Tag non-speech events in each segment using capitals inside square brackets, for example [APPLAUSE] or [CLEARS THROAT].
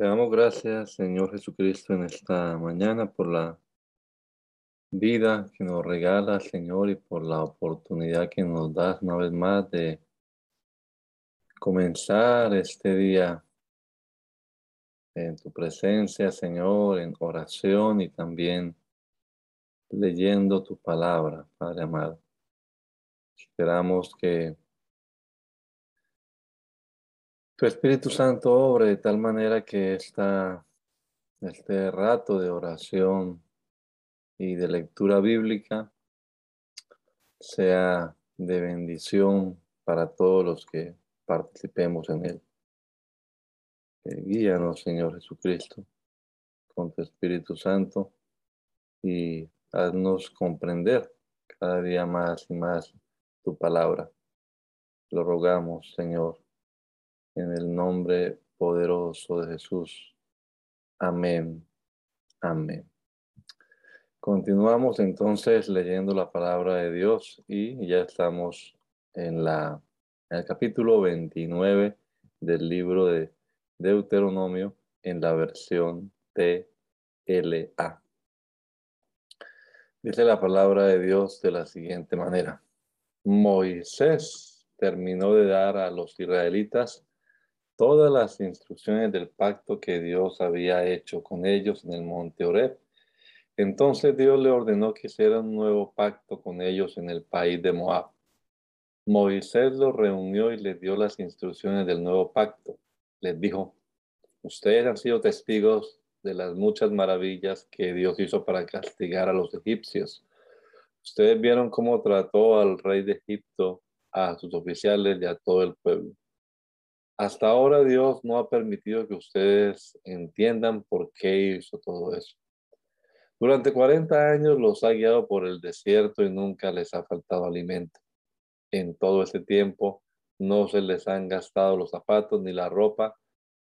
Te damos gracias, Señor Jesucristo, en esta mañana por la vida que nos regala, Señor, y por la oportunidad que nos das una vez más de comenzar este día en tu presencia, Señor, en oración y también leyendo tu palabra, Padre amado. Esperamos que tu Espíritu Santo obre de tal manera que esta, este rato de oración y de lectura bíblica sea de bendición para todos los que participemos en él. guíanos, Señor Jesucristo, con tu Espíritu Santo y haznos comprender cada día más y más tu palabra. Lo rogamos, Señor, en el nombre poderoso de Jesús. Amén. Amén. Continuamos entonces leyendo la palabra de Dios y ya estamos en, la, en el capítulo 29 del libro de Deuteronomio en la versión TLA. Dice la palabra de Dios de la siguiente manera. Moisés terminó de dar a los israelitas todas las instrucciones del pacto que Dios había hecho con ellos en el monte Oreb. Entonces Dios le ordenó que hiciera un nuevo pacto con ellos en el país de Moab. Moisés los reunió y les dio las instrucciones del nuevo pacto. Les dijo, ustedes han sido testigos de las muchas maravillas que Dios hizo para castigar a los egipcios. Ustedes vieron cómo trató al rey de Egipto, a sus oficiales y a todo el pueblo. Hasta ahora Dios no ha permitido que ustedes entiendan por qué hizo todo eso. Durante 40 años los ha guiado por el desierto y nunca les ha faltado alimento. En todo ese tiempo no se les han gastado los zapatos ni la ropa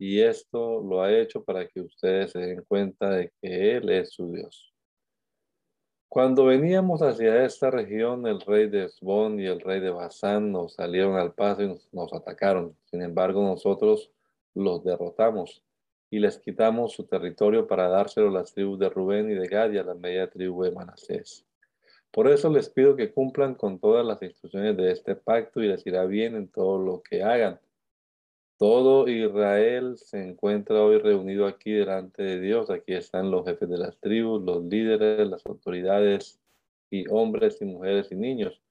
y esto lo ha hecho para que ustedes se den cuenta de que Él es su Dios. Cuando veníamos hacia esta región, el rey de Esbón y el rey de Basán nos salieron al paso y nos, atacaron. Sin embargo, nosotros los derrotamos y les quitamos su territorio para dárselo a las tribus de Rubén y de Gad y a la media tribu de Manasés. Por eso les pido que cumplan con todas las instrucciones de este pacto y les irá bien en todo lo que hagan. Todo Israel se encuentra hoy reunido aquí delante de Dios. Aquí están los jefes de las tribus, los líderes, las autoridades y hombres y mujeres y niños.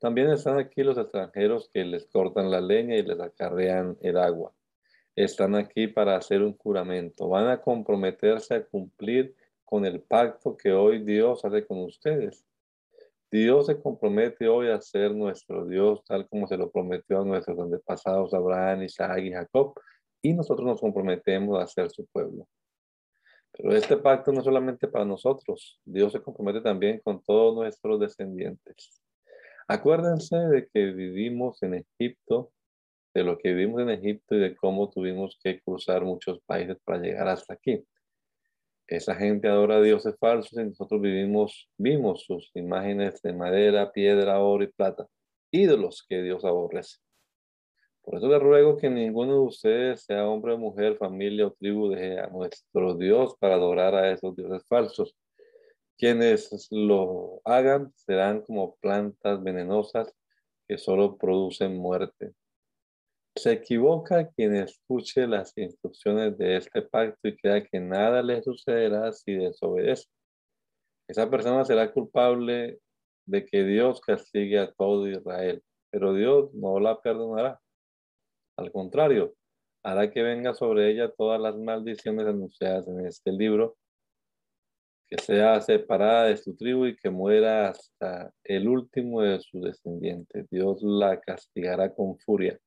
También están aquí los extranjeros que les cortan la leña y les acarrean el agua. Están aquí para hacer un juramento. Van a comprometerse a cumplir con el pacto que hoy Dios hace con ustedes. Dios se compromete hoy a ser nuestro Dios, tal como se lo prometió a nuestros antepasados Abraham, Isaac y Jacob, y nosotros nos comprometemos a ser su pueblo. Pero este pacto no es solamente para nosotros, Dios se compromete también con todos nuestros descendientes. Acuérdense de que vivimos en Egipto, de lo que vivimos en Egipto y de cómo tuvimos que cruzar muchos países para llegar hasta aquí. Esa gente adora dioses falsos y nosotros vivimos, vimos sus imágenes de madera, piedra, oro y plata, ídolos que Dios aborrece. Por eso le ruego que ninguno de ustedes, sea hombre mujer, familia o tribu, deje a nuestro Dios para adorar a esos dioses falsos. Quienes lo hagan serán como plantas venenosas que solo producen muerte. Se equivoca quien escuche las instrucciones de este pacto y crea que nada le sucederá si desobedece. Esa persona será culpable de que Dios castigue a todo Israel, pero Dios no la perdonará. Al contrario, hará que venga sobre ella todas las maldiciones anunciadas en este libro que sea separada de su tribu y que muera hasta el último de sus descendientes. Dios la castigará con furia.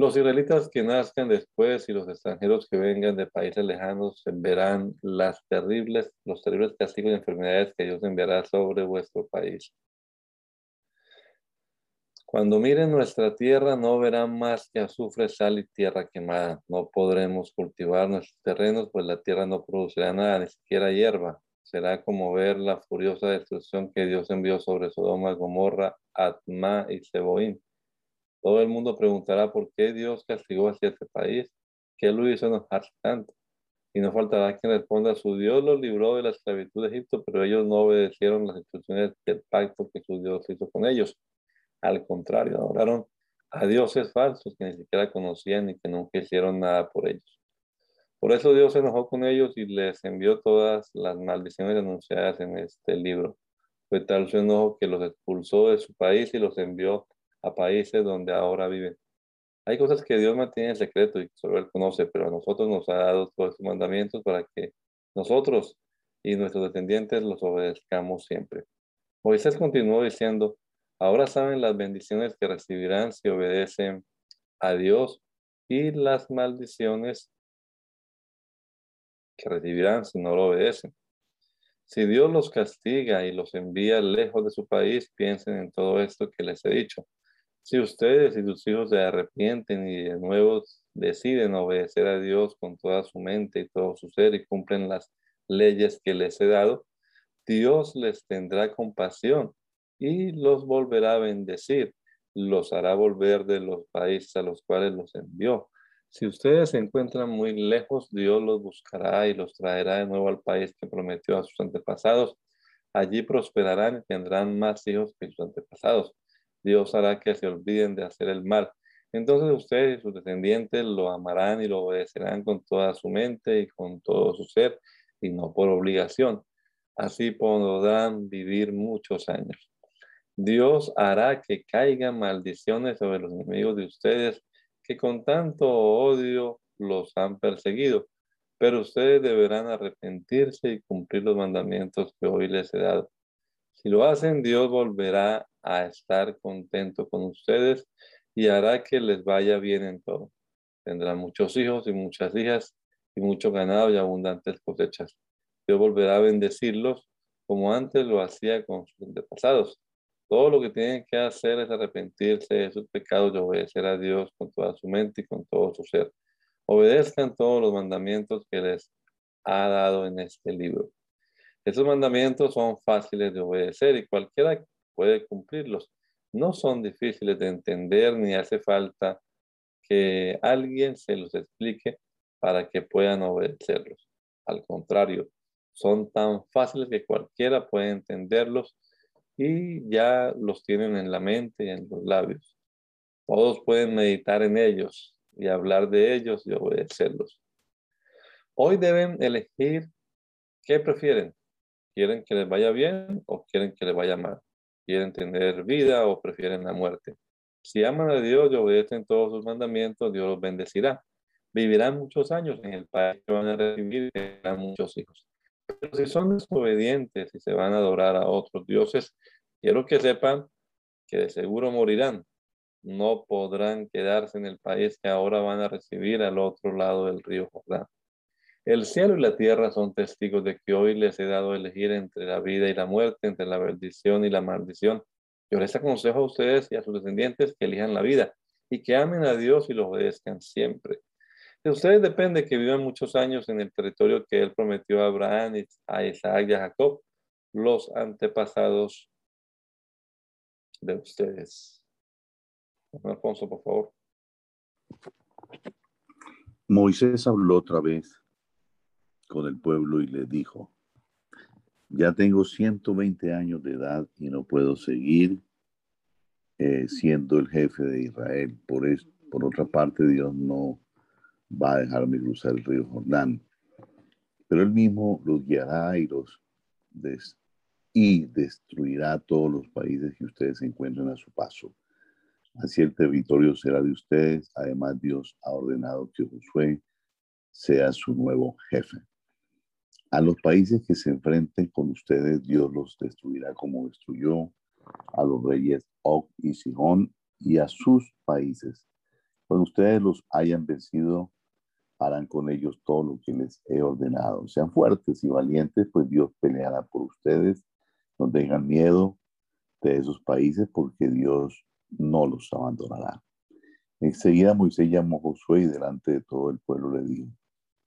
Los israelitas que nazcan después y los extranjeros que vengan de países lejanos verán los terribles castigos y enfermedades que Dios enviará sobre vuestro país. Cuando miren nuestra tierra no verán más que azufre, sal y tierra quemada. No podremos cultivar nuestros terrenos, pues la tierra no producirá nada, ni siquiera hierba. Será como ver la furiosa destrucción que Dios envió sobre Sodoma, Gomorra, Atma y Seboín. Todo el mundo preguntará por qué Dios castigó hacia este país, qué lo hizo enojarse tanto. Y no faltará quien responda, su Dios los libró de la esclavitud de Egipto, pero ellos no obedecieron las instrucciones del pacto que su Dios hizo con ellos. Al contrario, adoraron a dioses falsos que ni siquiera conocían y que nunca hicieron nada por ellos. Por eso Dios se enojó con ellos y les envió todas las maldiciones anunciadas en este libro. Fue tal su enojo que los expulsó de su país y los envió a países donde ahora viven. Hay cosas que Dios mantiene en secreto y solo Él conoce, pero a nosotros nos ha dado todos estos mandamientos para que nosotros y nuestros descendientes los obedezcamos siempre. Moisés continuó diciendo, Ahora saben las bendiciones que recibirán si obedecen a Dios y las maldiciones que recibirán si no lo obedecen. Si Dios los castiga y los envía lejos de su país, piensen en todo esto que les he dicho. Si ustedes y sus hijos se arrepienten y de nuevo deciden obedecer a Dios con toda su mente y todo su ser y cumplen las leyes que les he dado, Dios les tendrá compasión y los volverá a bendecir, los hará volver de los países a los cuales los envió. Si ustedes se encuentran muy lejos, Dios los buscará y los traerá de nuevo al país que prometió a sus antepasados. Allí prosperarán y tendrán más hijos que sus antepasados. Dios hará que se olviden de hacer el mal. Entonces ustedes y sus descendientes lo amarán y lo obedecerán con toda su mente y con todo su ser y no por obligación. Así podrán vivir muchos años. Dios hará que caigan maldiciones sobre los enemigos de ustedes que con tanto odio los han perseguido, pero ustedes deberán arrepentirse y cumplir los mandamientos que hoy les he dado. Si lo hacen, Dios volverá a estar contento con ustedes y hará que les vaya bien en todo. Tendrán muchos hijos y muchas hijas y mucho ganado y abundantes cosechas. Dios volverá a bendecirlos como antes lo hacía con sus antepasados todo lo que tienen que hacer es arrepentirse de sus pecados y obedecer a Dios con toda su mente y con todo su ser. Obedezcan todos los mandamientos que les ha dado en este libro. Esos mandamientos son fáciles de obedecer y cualquiera puede cumplirlos. No son difíciles de entender ni hace falta que alguien se los explique para que puedan obedecerlos. Al contrario, son tan fáciles que cualquiera puede entenderlos y ya los tienen en la mente y en los labios. Todos pueden meditar en ellos y hablar de ellos y obedecerlos. Hoy deben elegir qué prefieren. ¿Quieren que les vaya bien o quieren que les vaya mal? ¿Quieren tener vida o prefieren la muerte? Si aman a Dios y obedecen todos sus mandamientos, Dios los bendecirá. Vivirán muchos años en el país que van a recibir tendrán muchos hijos. Pero si son desobedientes y se van a adorar a otros dioses, quiero que sepan que de seguro morirán. No podrán quedarse en el país que ahora van a recibir al otro lado del río Jordán. El cielo y la tierra son testigos de que hoy les he dado a elegir entre la vida y la muerte, entre la bendición y la maldición. Yo les aconsejo a ustedes y a sus descendientes que elijan la vida y que amen a Dios y lo obedezcan siempre. De ustedes depende que vivan muchos años en el territorio que Él prometió a Abraham, a Isaac y a Jacob, los antepasados de ustedes. Alfonso, por favor. Moisés habló otra vez con el pueblo y le dijo, ya tengo 120 años de edad y no puedo seguir eh, siendo el jefe de Israel. Por, por otra parte, Dios no va a dejarme cruzar el río Jordán. Pero él mismo los guiará y los y destruirá todos los países que ustedes encuentren a su paso. Así el territorio será de ustedes. Además, Dios ha ordenado que Josué sea su nuevo jefe. A los países que se enfrenten con ustedes, Dios los destruirá como destruyó a los reyes Og y Sihón y a sus países. Cuando ustedes los hayan vencido, harán con ellos todo lo que les he ordenado. Sean fuertes y valientes, pues Dios peleará por ustedes. No tengan miedo de esos países, porque Dios no los abandonará. Enseguida Moisés llamó a Josué y delante de todo el pueblo le dijo,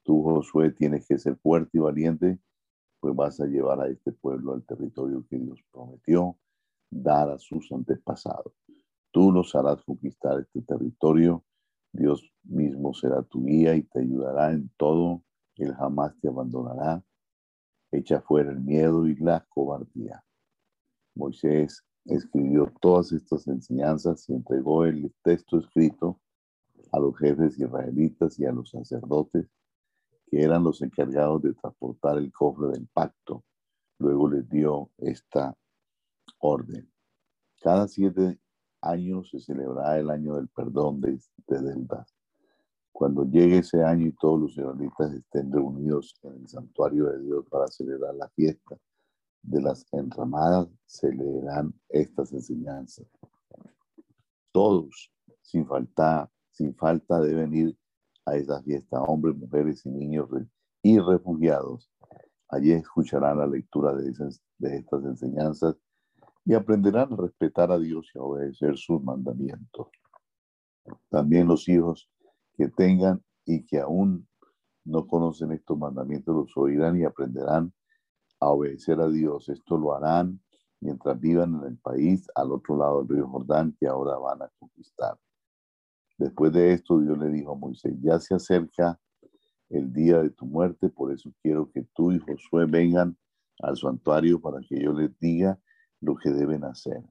Tú, Josué, tienes que ser fuerte y valiente, pues vas a llevar a este pueblo al territorio que Dios prometió dar a sus antepasados. Tú los harás conquistar este territorio. Dios mismo será tu guía y te ayudará en todo. Él jamás te abandonará. Echa fuera el miedo y la cobardía. Moisés escribió todas estas enseñanzas y entregó el texto escrito a los jefes israelitas y a los sacerdotes que eran los encargados de transportar el cofre del pacto. Luego les dio esta orden. Cada siete años se celebrará el año del perdón de, deudas. Cuando llegue ese año y todos los israelitas estén reunidos en el santuario de Dios para celebrar la fiesta de las enramadas, se leerán estas enseñanzas. Todos, sin falta, sin falta de venir a esa fiesta, hombres, mujeres y niños y refugiados. Allí escucharán la lectura de, de estas enseñanzas y aprenderán a respetar a Dios y a obedecer sus mandamientos. También los hijos que tengan y que aún no conocen estos mandamientos los oirán y aprenderán a obedecer a Dios. Esto lo harán mientras vivan en el país al otro lado del río Jordán que ahora van a conquistar. Después de esto, Dios le dijo a Moisés, ya se acerca el día de tu muerte, por eso quiero que tú y Josué vengan al santuario para que yo les diga lo que deben hacer.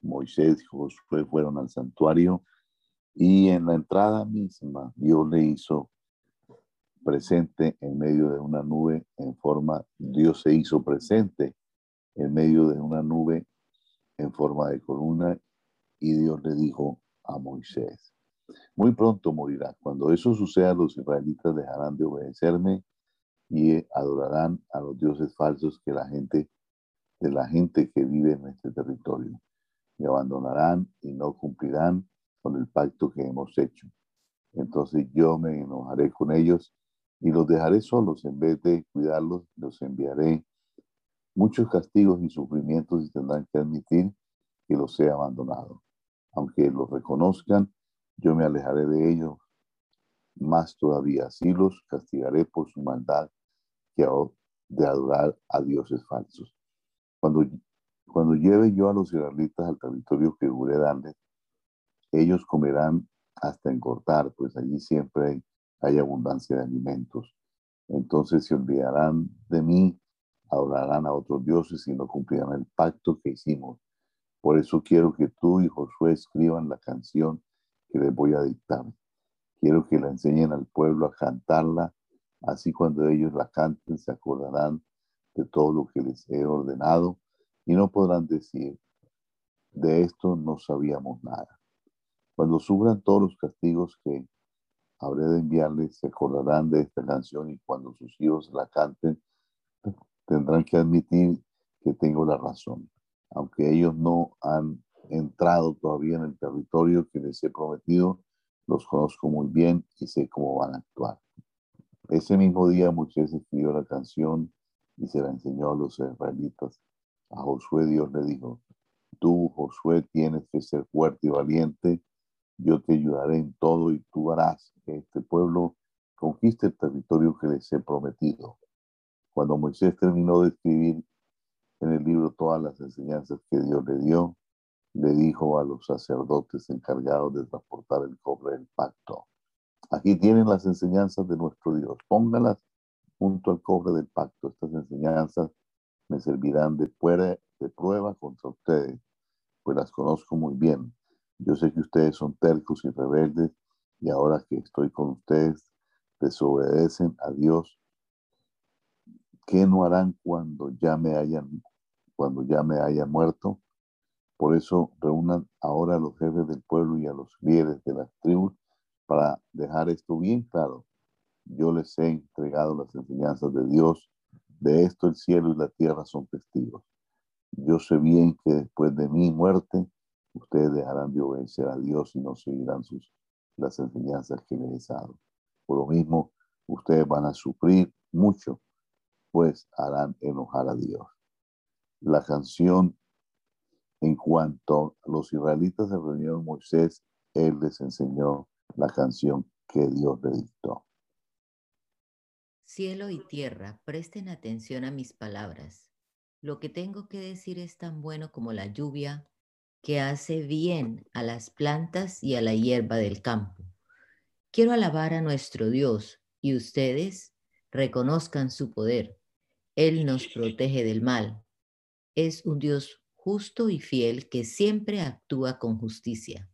Moisés y Josué fueron al santuario y en la entrada misma Dios le hizo presente en medio de una nube en forma, Dios se hizo presente en medio de una nube en forma de columna y Dios le dijo a Moisés, muy pronto morirá. Cuando eso suceda, los israelitas dejarán de obedecerme y adorarán a los dioses falsos que la gente de la gente que vive en este territorio. Me abandonarán y no cumplirán con el pacto que hemos hecho. Entonces yo me enojaré con ellos y los dejaré solos. En vez de cuidarlos, los enviaré muchos castigos y sufrimientos y tendrán que admitir que los he abandonado. Aunque los reconozcan, yo me alejaré de ellos más todavía. Así los castigaré por su maldad que de adorar a dioses falsos. Cuando, cuando lleve yo a los israelitas al territorio que juré darles, ellos comerán hasta engordar, pues allí siempre hay, hay abundancia de alimentos. Entonces se olvidarán de mí, adorarán a otros dioses y no cumplirán el pacto que hicimos. Por eso quiero que tú y Josué escriban la canción les voy a dictar. Quiero que la enseñen al pueblo a cantarla, así cuando ellos la canten se acordarán de todo lo que les he ordenado y no podrán decir, de esto no sabíamos nada. Cuando sufran todos los castigos que habré de enviarles, se acordarán de esta canción y cuando sus hijos la canten, tendrán que admitir que tengo la razón. Aunque ellos no han entrado todavía en el territorio que les he prometido, los conozco muy bien y sé cómo van a actuar. Ese mismo día Moisés escribió la canción y se la enseñó a los israelitas. A Josué Dios le dijo, tú Josué tienes que ser fuerte y valiente, yo te ayudaré en todo y tú harás que este pueblo conquiste el territorio que les he prometido. Cuando Moisés terminó de escribir en el libro todas las enseñanzas que Dios le dio, le dijo a los sacerdotes encargados de transportar el cobre del pacto, aquí tienen las enseñanzas de nuestro Dios, póngalas junto al cobre del pacto. Estas enseñanzas me servirán de, de prueba contra ustedes, pues las conozco muy bien. Yo sé que ustedes son tercos y rebeldes y ahora que estoy con ustedes, desobedecen a Dios. ¿Qué no harán cuando ya me hayan, cuando ya me haya muerto? Por eso reúnan ahora a los jefes del pueblo y a los líderes de las tribus para dejar esto bien claro yo les he entregado las enseñanzas de Dios De esto el cielo y la tierra son testigos. Yo sé bien que después de mi muerte, ustedes dejarán de obedecer a Dios y no seguirán sus, las enseñanzas que les he dado. Por lo mismo, ustedes van a sufrir mucho, pues harán enojar a Dios. La canción, en cuanto los israelitas se reunieron Moisés, él les enseñó la canción que Dios le dictó. Cielo y tierra, presten atención a mis palabras. Lo que tengo que decir es tan bueno como la lluvia que hace bien a las plantas y a la hierba del campo. Quiero alabar a nuestro Dios y ustedes reconozcan su poder. Él nos protege del mal. Es un Dios justo y fiel que siempre actúa con justicia.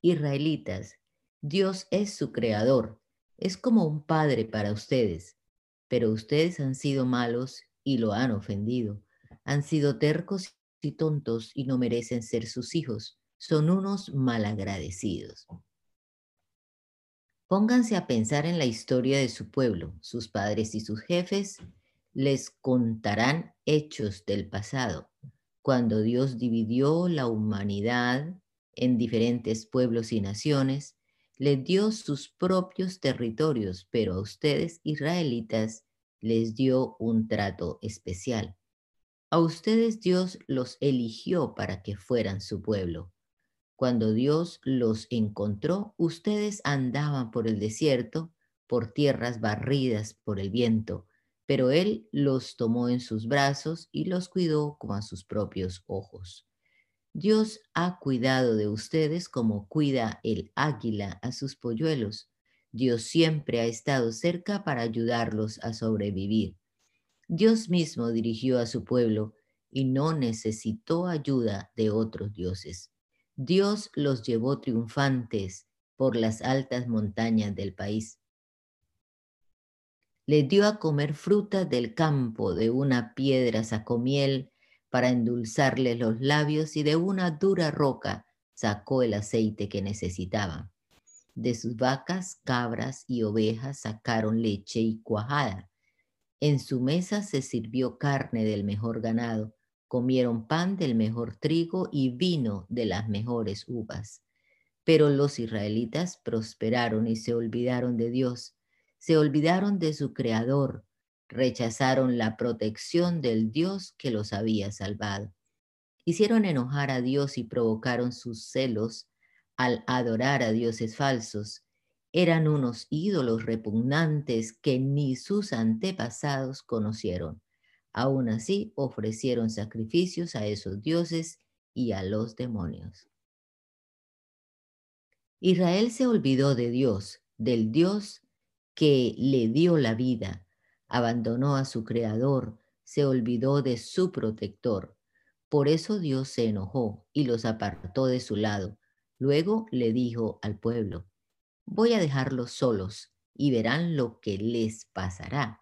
Israelitas, Dios es su creador. Es como un padre para ustedes pero ustedes han sido malos y lo han ofendido. Han sido tercos y tontos y no merecen ser sus hijos. Son unos malagradecidos. Pónganse a pensar en la historia de su pueblo. Sus padres y sus jefes les contarán hechos del pasado, cuando Dios dividió la humanidad en diferentes pueblos y naciones les dio sus propios territorios, pero a ustedes, israelitas, les dio un trato especial. A ustedes Dios los eligió para que fueran su pueblo. Cuando Dios los encontró, ustedes andaban por el desierto, por tierras barridas por el viento, pero Él los tomó en sus brazos y los cuidó como a sus propios ojos. Dios ha cuidado de ustedes como cuida el águila a sus polluelos. Dios siempre ha estado cerca para ayudarlos a sobrevivir. Dios mismo dirigió a su pueblo y no necesitó ayuda de otros dioses. Dios los llevó triunfantes por las altas montañas del país. Le dio a comer frutas del campo, de una piedra sacó miel para endulzarle los labios y de una dura roca sacó el aceite que necesitaba. De sus vacas, cabras y ovejas sacaron leche y cuajada. En su mesa se sirvió carne del mejor ganado, comieron pan del mejor trigo y vino de las mejores uvas. Pero los israelitas prosperaron y se olvidaron de Dios, se olvidaron de su Creador, rechazaron la protección del Dios que los había salvado. Hicieron enojar a Dios y provocaron sus celos al adorar a dioses falsos. Eran unos ídolos repugnantes que ni sus antepasados conocieron. Aún así ofrecieron sacrificios a esos dioses y a los demonios. Israel se olvidó de Dios, del Dios que le dio la vida, abandonó a su creador, se olvidó de su protector. Por eso Dios se enojó y los apartó de su lado. Luego le dijo al pueblo, voy a dejarlos solos y verán lo que les pasará.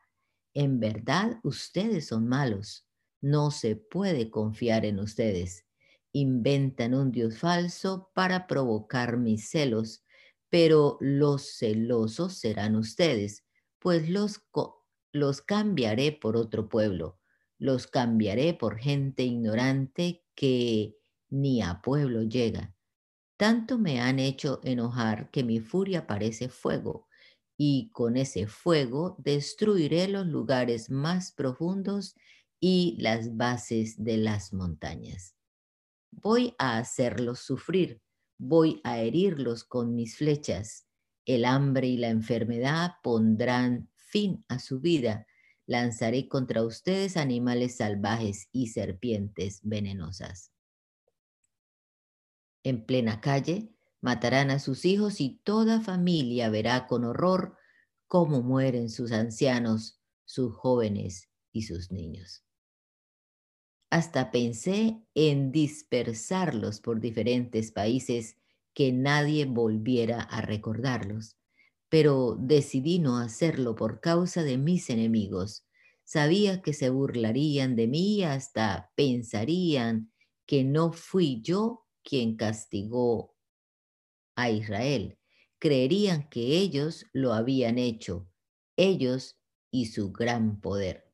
En verdad ustedes son malos, no se puede confiar en ustedes. Inventan un Dios falso para provocar mis celos, pero los celosos serán ustedes, pues los los cambiaré por otro pueblo, los cambiaré por gente ignorante que ni a pueblo llega. Tanto me han hecho enojar que mi furia parece fuego, y con ese fuego destruiré los lugares más profundos y las bases de las montañas. Voy a hacerlos sufrir, voy a herirlos con mis flechas. El hambre y la enfermedad pondrán fin a su vida, lanzaré contra ustedes animales salvajes y serpientes venenosas. En plena calle matarán a sus hijos y toda familia verá con horror cómo mueren sus ancianos, sus jóvenes y sus niños. Hasta pensé en dispersarlos por diferentes países que nadie volviera a recordarlos pero decidí no hacerlo por causa de mis enemigos. Sabía que se burlarían de mí hasta pensarían que no fui yo quien castigó a Israel. Creerían que ellos lo habían hecho, ellos y su gran poder.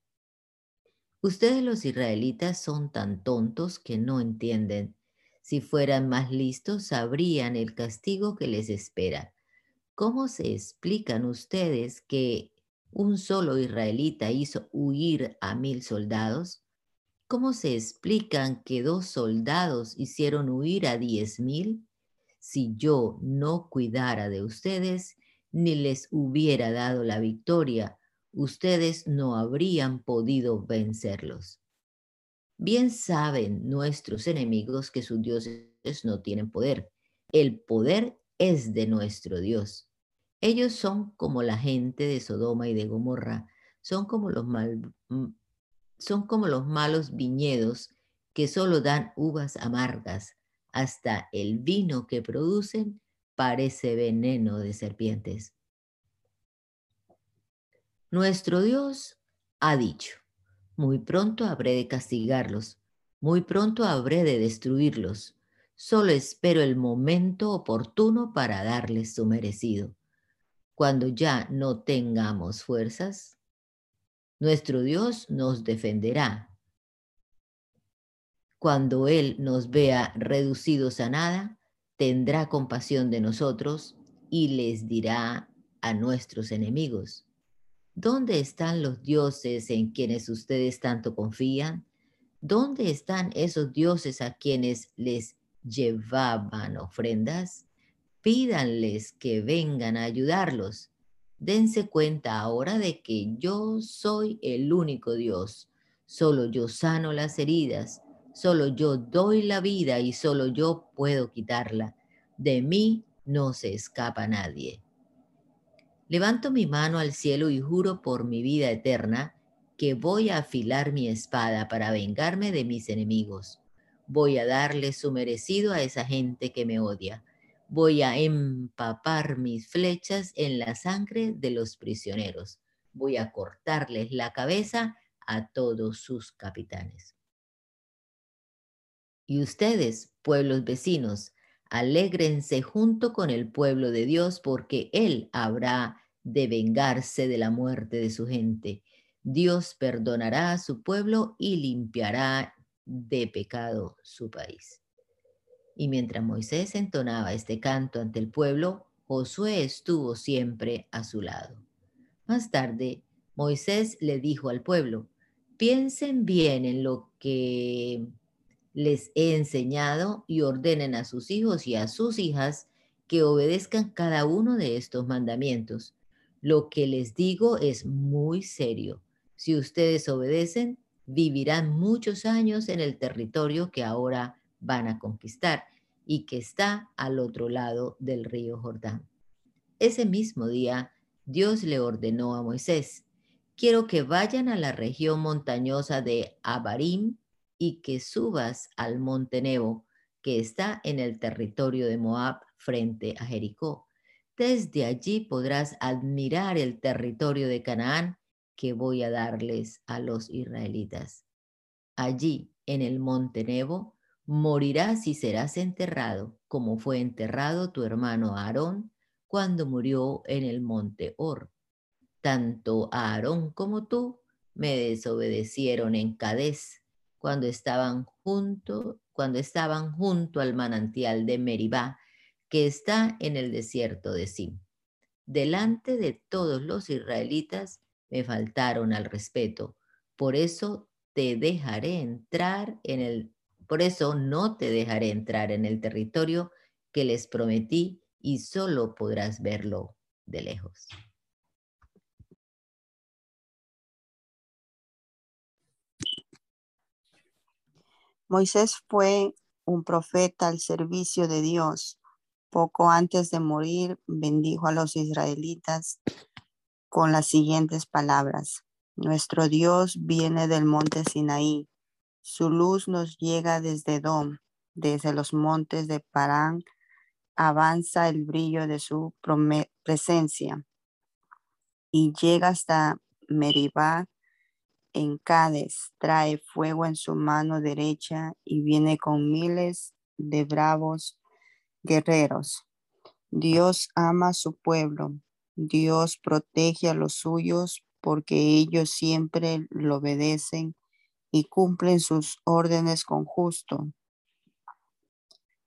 Ustedes los israelitas son tan tontos que no entienden. Si fueran más listos, sabrían el castigo que les espera. ¿Cómo se explican ustedes que un solo israelita hizo huir a mil soldados? ¿Cómo se explican que dos soldados hicieron huir a diez mil? Si yo no cuidara de ustedes, ni les hubiera dado la victoria, ustedes no habrían podido vencerlos. Bien saben nuestros enemigos que sus dioses no tienen poder. El poder es de nuestro Dios. Ellos son como la gente de Sodoma y de Gomorra, son como los, son como los malos viñedos que solo dan uvas amargas. Hasta el vino que producen parece veneno de serpientes. Nuestro Dios ha dicho, muy pronto habré de castigarlos, muy pronto habré de destruirlos. Solo espero el momento oportuno para darles su merecido. Cuando ya no tengamos fuerzas, nuestro Dios nos defenderá. Cuando Él nos vea reducidos a nada, tendrá compasión de nosotros y les dirá a nuestros enemigos, ¿Dónde están los dioses en quienes ustedes tanto confían? ¿Dónde están esos dioses a quienes les llevaban ofrendas? Pídanles que vengan a ayudarlos. Dense cuenta ahora de que yo soy el único Dios. Solo yo sano las heridas, solo yo doy la vida y solo yo puedo quitarla. De mí no se escapa nadie. Levanto mi mano al cielo y juro por mi vida eterna que voy a afilar mi espada para vengarme de mis enemigos. Voy a darle su merecido a esa gente que me odia. Voy a empapar mis flechas en la sangre de los prisioneros. Voy a cortarles la cabeza a todos sus capitanes. Y ustedes, pueblos vecinos, Alégrense junto con el pueblo de Dios porque Él habrá de vengarse de la muerte de su gente. Dios perdonará a su pueblo y limpiará de pecado su país. Y mientras Moisés entonaba este canto ante el pueblo, Josué estuvo siempre a su lado. Más tarde, Moisés le dijo al pueblo, piensen bien en lo que les he enseñado y ordenen a sus hijos y a sus hijas que obedezcan cada uno de estos mandamientos. Lo que les digo es muy serio. Si ustedes obedecen, vivirán muchos años en el territorio que ahora van a conquistar y que está al otro lado del río Jordán. Ese mismo día, Dios le ordenó a Moisés, quiero que vayan a la región montañosa de Abarim y que subas al monte Nebo, que está en el territorio de Moab frente a Jericó. Desde allí podrás admirar el territorio de Canaán que voy a darles a los israelitas. Allí, en el monte Nebo, morirás y serás enterrado, como fue enterrado tu hermano Aarón cuando murió en el monte Or. Tanto Aarón como tú me desobedecieron en Cades cuando estaban junto, cuando estaban junto al manantial de Meribá, que está en el desierto de Sim. Delante de todos los israelitas me faltaron al respeto, por eso te dejaré entrar en el por eso no te dejaré entrar en el territorio que les prometí y solo podrás verlo de lejos. Moisés fue un profeta al servicio de Dios. Poco antes de morir, bendijo a los israelitas con las siguientes palabras. Nuestro Dios viene del monte Sinaí. Su luz nos llega desde Dom, desde los montes de Parán. Avanza el brillo de su presencia y llega hasta Meribá en Cádiz, trae fuego en su mano derecha y viene con miles de bravos guerreros. Dios ama a su pueblo, Dios protege a los suyos porque ellos siempre lo obedecen y cumplen sus órdenes con justo.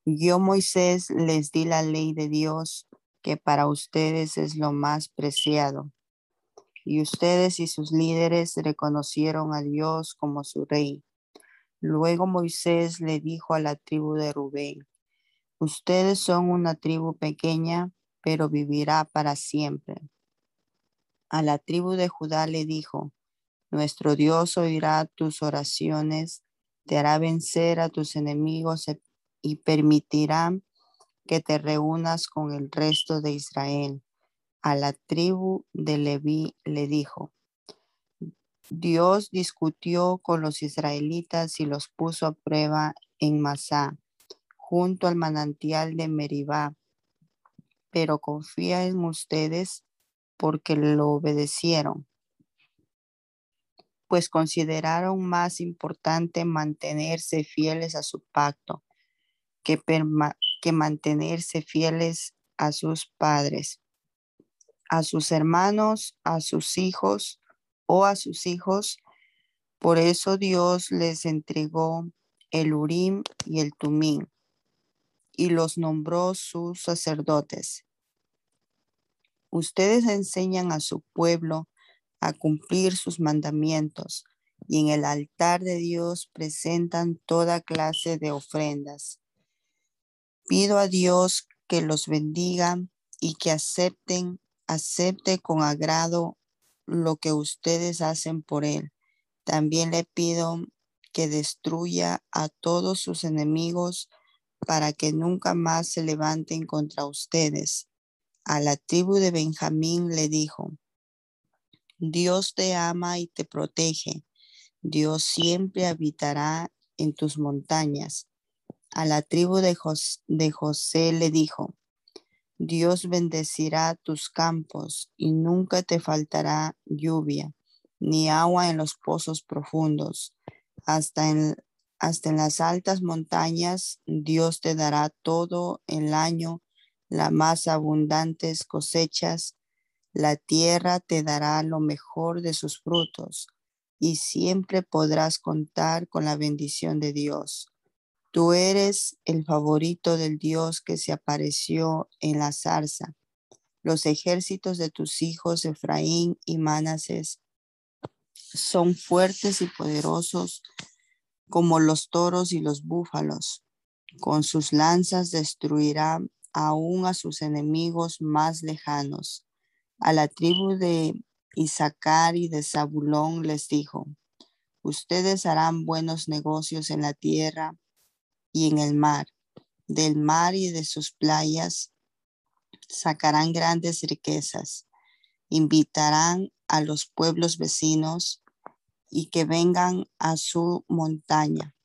Yo, Moisés, les di la ley de Dios, que para ustedes es lo más preciado. Y ustedes y sus líderes reconocieron a Dios como su rey. Luego Moisés le dijo a la tribu de Rubén, ustedes son una tribu pequeña, pero vivirá para siempre. A la tribu de Judá le dijo, nuestro Dios oirá tus oraciones, te hará vencer a tus enemigos y permitirá que te reúnas con el resto de Israel. A la tribu de Leví le dijo, Dios discutió con los israelitas y los puso a prueba en Masá, junto al manantial de Meribá. Pero confía en ustedes porque lo obedecieron, pues consideraron más importante mantenerse fieles a su pacto que, que mantenerse fieles a sus padres, a sus hermanos, a sus hijos o a sus hijos. Por eso Dios les entregó el Urim y el Tumín y los nombró sus sacerdotes. Ustedes enseñan a su pueblo a cumplir sus mandamientos y en el altar de Dios presentan toda clase de ofrendas. Pido a Dios que los bendiga y que acepten, acepte con agrado lo que ustedes hacen por él. También le pido que destruya a todos sus enemigos para que nunca más se levanten contra ustedes. A la tribu de Benjamín le dijo, Dios te ama y te protege. Dios siempre habitará en tus montañas. A la tribu de, José le dijo, Dios bendecirá tus campos y nunca te faltará lluvia, ni agua en los pozos profundos. Hasta en, hasta en las altas montañas Dios te dará todo el año, las más abundantes cosechas. La tierra te dará lo mejor de sus frutos y siempre podrás contar con la bendición de Dios. Tú eres el favorito del Dios que se apareció en la zarza. Los ejércitos de tus hijos Efraín y Manases son fuertes y poderosos como los toros y los búfalos. Con sus lanzas destruirá aún a sus enemigos más lejanos. A la tribu de Isaacar y de Zabulón les dijo, ustedes harán buenos negocios en la tierra y en el mar. Del mar y de sus playas sacarán grandes riquezas. Invitarán a los pueblos vecinos y que vengan a su montaña.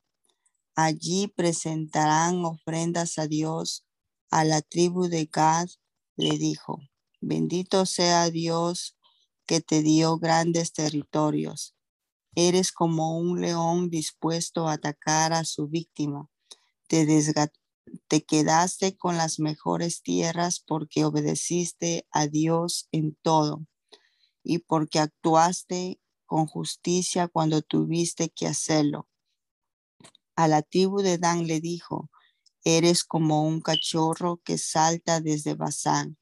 Allí presentarán ofrendas a Dios. A la tribu de Gad le dijo, bendito sea Dios que te dio grandes territorios. Eres como un león dispuesto a atacar a su víctima te, quedaste con las mejores tierras porque obedeciste a Dios en todo y porque actuaste con justicia cuando tuviste que hacerlo. A la tribu de Dan le dijo, eres como un cachorro que salta desde Bazán.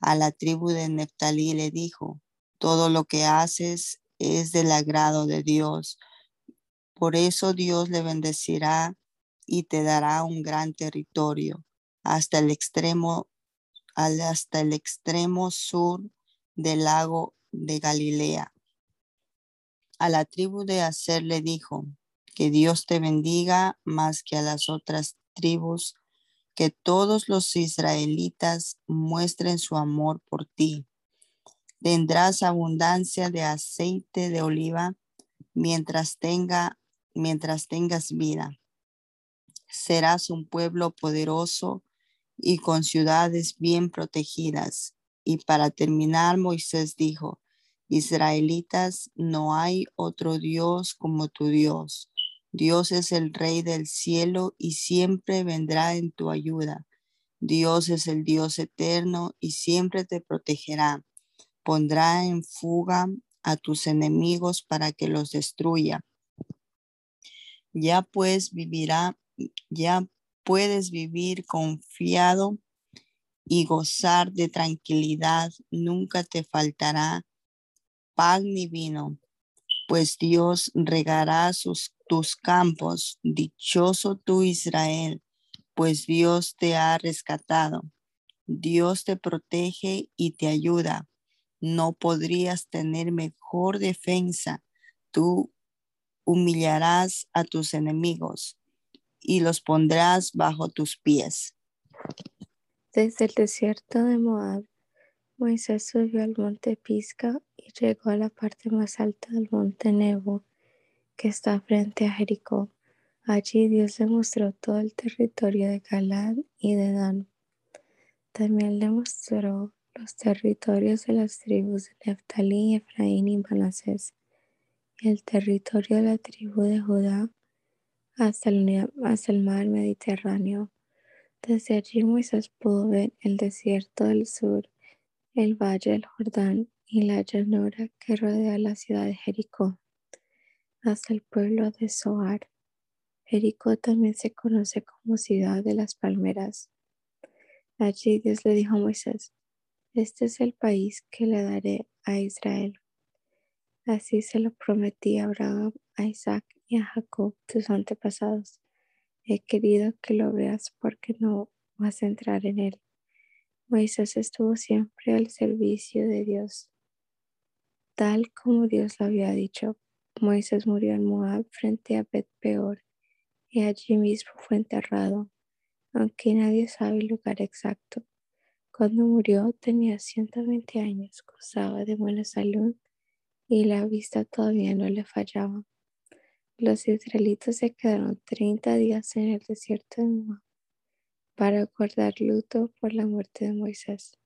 A la tribu de Neftalí le dijo, todo lo que haces es del agrado de Dios. Por eso Dios le bendecirá y te dará un gran territorio hasta el extremo hasta el extremo sur del lago de Galilea. A la tribu de Aser le dijo, que Dios te bendiga más que a las otras tribus, que todos los israelitas muestren su amor por ti. Tendrás abundancia de aceite de oliva mientras tenga mientras tengas vida serás un pueblo poderoso y con ciudades bien protegidas. Y para terminar, Moisés dijo, Israelitas, no hay otro Dios como tu Dios. Dios es el Rey del cielo y siempre vendrá en tu ayuda. Dios es el Dios eterno y siempre te protegerá. Pondrá en fuga a tus enemigos para que los destruya Ya pues vivirá, ya puedes vivir confiado y gozar de tranquilidad. Nunca te faltará pan ni vino, pues Dios regará sus, tus campos. Dichoso tú Israel, pues Dios te ha rescatado. Dios te protege y te ayuda. No podrías tener mejor defensa. Tú humillarás a tus enemigos y los pondrás bajo tus pies. Desde el desierto de Moab, Moisés subió al monte Pisca y llegó a la parte más alta del monte Nebo, que está frente a Jericó. Allí Dios le mostró todo el territorio de Galad y de Dan. También le mostró los territorios de las tribus de Neftalí, Efraín y Manasés, y el territorio de la tribu de Judá hasta el, hasta el mar Mediterráneo. Desde allí Moisés pudo ver el desierto del sur, el valle del Jordán y la llanura que rodea la ciudad de Jericó, hasta el pueblo de Zoar. Jericó también se conoce como ciudad de las palmeras. Allí Dios le dijo a Moisés, este es el país que le daré a Israel. Así se lo prometí a Abraham, a Isaac y a Jacob, tus antepasados. He querido que lo veas porque no vas a entrar en él. Moisés estuvo siempre al servicio de Dios. Tal como Dios lo había dicho, Moisés murió en Moab frente a Bet Peor y allí mismo fue enterrado, aunque nadie sabe el lugar exacto. Cuando murió tenía 120 años, gozaba de buena salud y la vista todavía no le fallaba. Los israelitas se quedaron 30 días en el desierto de Moab para guardar luto por la muerte de Moisés.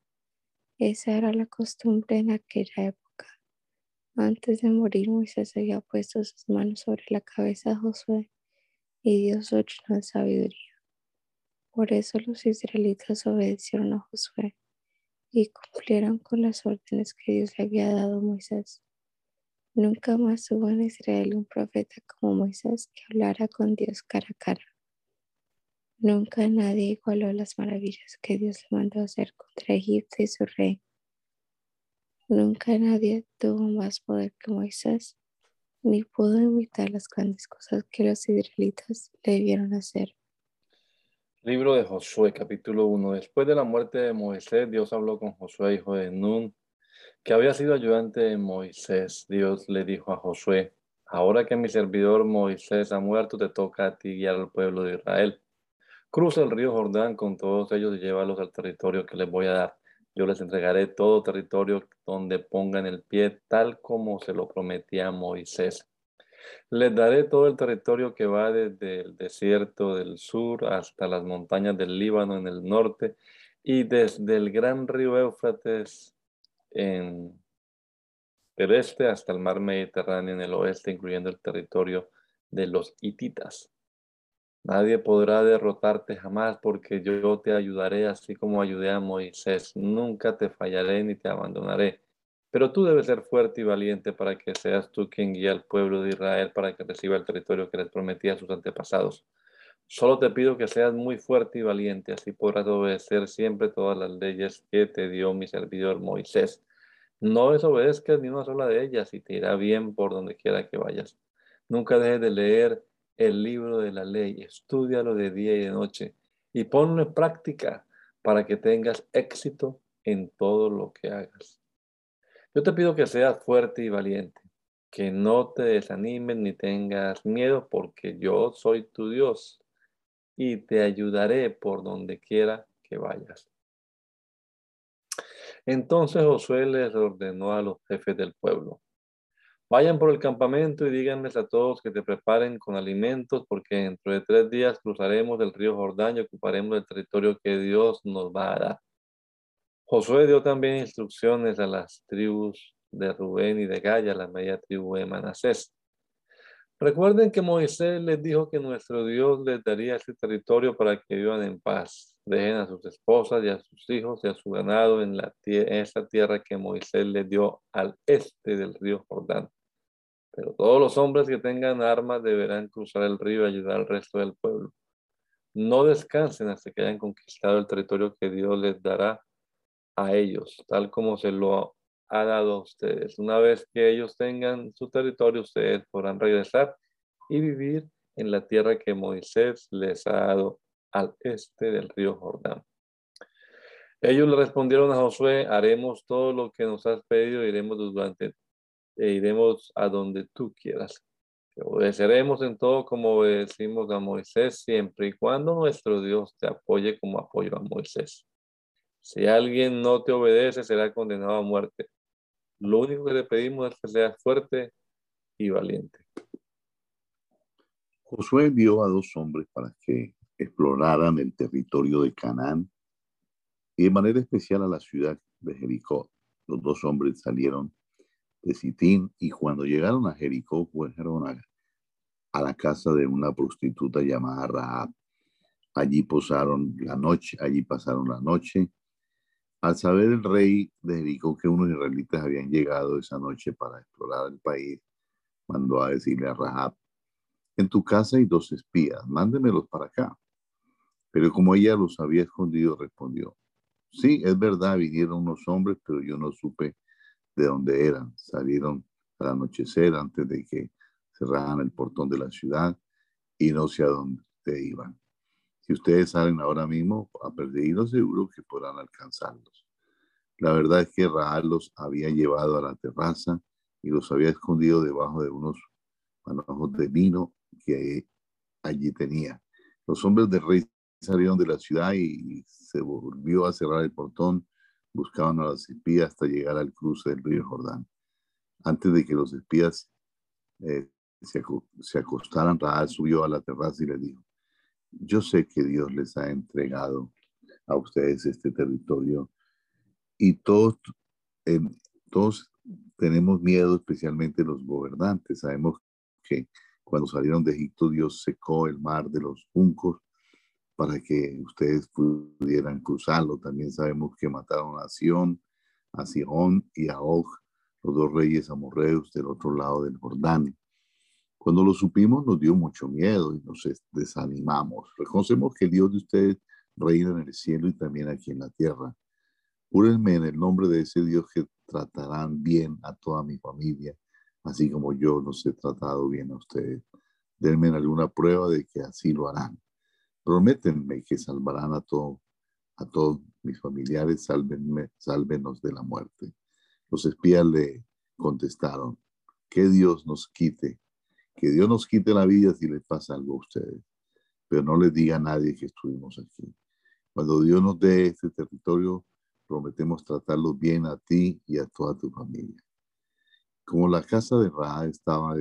Esa era la costumbre en aquella época. Antes de morir, Moisés había puesto sus manos sobre la cabeza de Josué y Dios lo llenó sabiduría. Por eso los israelitas obedecieron a Josué y cumplieron con las órdenes que Dios le había dado a Moisés. Nunca más hubo en Israel un profeta como Moisés que hablara con Dios cara a cara. Nunca nadie igualó las maravillas que Dios le mandó hacer contra Egipto y su rey. Nunca nadie tuvo más poder que Moisés, ni pudo imitar las grandes cosas que los israelitas le vieron hacer. Libro de Josué, capítulo 1. Después de la muerte de Moisés, Dios habló con Josué, hijo de Nun, que había sido ayudante de Moisés. Dios le dijo a Josué, ahora que mi servidor Moisés ha muerto, te toca a ti guiar al pueblo de Israel. Cruza el río Jordán con todos ellos y llévalos al territorio que les voy a dar. Yo les entregaré todo territorio donde pongan el pie, tal como se lo prometía Moisés. Les daré todo el territorio que va desde el desierto del sur hasta las montañas del Líbano en el norte y desde el gran río Éufrates en el este hasta el mar Mediterráneo en el oeste, incluyendo el territorio de los hititas. Nadie podrá derrotarte jamás porque yo te ayudaré así como ayudé a Moisés. Nunca te fallaré ni te abandonaré. Pero tú debes ser fuerte y valiente para que seas tú quien guía al pueblo de Israel para que reciba el territorio que les prometí a sus antepasados. Solo te pido que seas muy fuerte y valiente, así podrás obedecer siempre todas las leyes que te dio mi servidor Moisés. No desobedezcas ni una sola de ellas y te irá bien por donde quiera que vayas. Nunca dejes de leer el libro de la ley, estudialo de día y de noche y ponlo en práctica para que tengas éxito en todo lo que hagas. Yo te pido que seas fuerte y valiente, que no te desanimes ni tengas miedo, porque yo soy tu Dios y te ayudaré por donde quiera que vayas. Entonces Josué les ordenó a los jefes del pueblo, vayan por el campamento y díganles a todos que te preparen con alimentos, porque dentro de tres días cruzaremos el río Jordán y ocuparemos el territorio que Dios nos va a dar. Josué dio también instrucciones a las tribus de Rubén y de Gaya, la media tribu de Manasés. Recuerden que Moisés les dijo que nuestro Dios les daría ese territorio para que vivan en paz. Dejen a sus esposas y a sus hijos y a su ganado en, la en esa tierra que Moisés les dio al este del río Jordán. Pero todos los hombres que tengan armas deberán cruzar el río y ayudar al resto del pueblo. No descansen hasta que hayan conquistado el territorio que Dios les dará a ellos, tal como se lo ha dado a ustedes. Una vez que ellos tengan su territorio, ustedes podrán regresar y vivir en la tierra que Moisés les ha dado al este del río Jordán. Ellos le respondieron a Josué, haremos todo lo que nos has pedido, iremos durante, e iremos a donde tú quieras. obedeceremos en todo como obedecimos a Moisés, siempre y cuando nuestro Dios te apoye como apoyó a Moisés. Si alguien no te obedece, será condenado a muerte. Lo único que te pedimos es que seas fuerte y valiente. Josué envió a dos hombres para que exploraran el territorio de Canaán y de manera especial a la ciudad de Jericó. Los dos hombres salieron de Sitín y cuando llegaron a Jericó fueron a, a la casa de una prostituta llamada Rahab. Allí posaron la noche, allí pasaron la noche. Al saber el rey de Jericó que unos israelitas habían llegado esa noche para explorar el país, mandó a decirle a Rahab, en tu casa hay dos espías, mándemelos para acá. Pero como ella los había escondido, respondió, Sí, es verdad, vinieron unos hombres, pero yo no supe de dónde eran. Salieron al anochecer antes de que cerraran el portón de la ciudad y no sé a dónde iban. Si ustedes salen ahora mismo a perdido, seguro que podrán alcanzarlos. La verdad es que Raal los había llevado a la terraza y los había escondido debajo de unos manojos de vino que allí tenía. Los hombres del rey salieron de la ciudad y se volvió a cerrar el portón. Buscaban a los espías hasta llegar al cruce del río Jordán. Antes de que los espías eh, se, acostaran, Raal subió a la terraza y le dijo, yo sé que Dios les ha entregado a ustedes este territorio y todos, todos tenemos miedo, especialmente los gobernantes. Sabemos que cuando salieron de Egipto Dios secó el mar de los juncos para que ustedes pudieran cruzarlo. También sabemos que mataron a Sión, a Sihón y a Og, los dos reyes amorreos del otro lado del Jordán. Cuando lo supimos nos dio mucho miedo y nos desanimamos. Reconocemos que el Dios de ustedes reina en el cielo y también aquí en la tierra. Júrenme en el nombre de ese Dios que tratarán bien a toda mi familia, así como yo los he tratado bien a ustedes. Denme alguna prueba de que así lo harán. Prométenme que salvarán a, todo, a todos mis familiares, sálvenme, sálvenos de la muerte. Los espías le contestaron, que Dios nos quite, que Dios nos quite la vida si les pasa algo a ustedes, pero no les diga a nadie que estuvimos aquí. Cuando Dios nos dé este territorio, prometemos tratarlos bien a ti y a toda tu familia. Como la casa de Ra estaba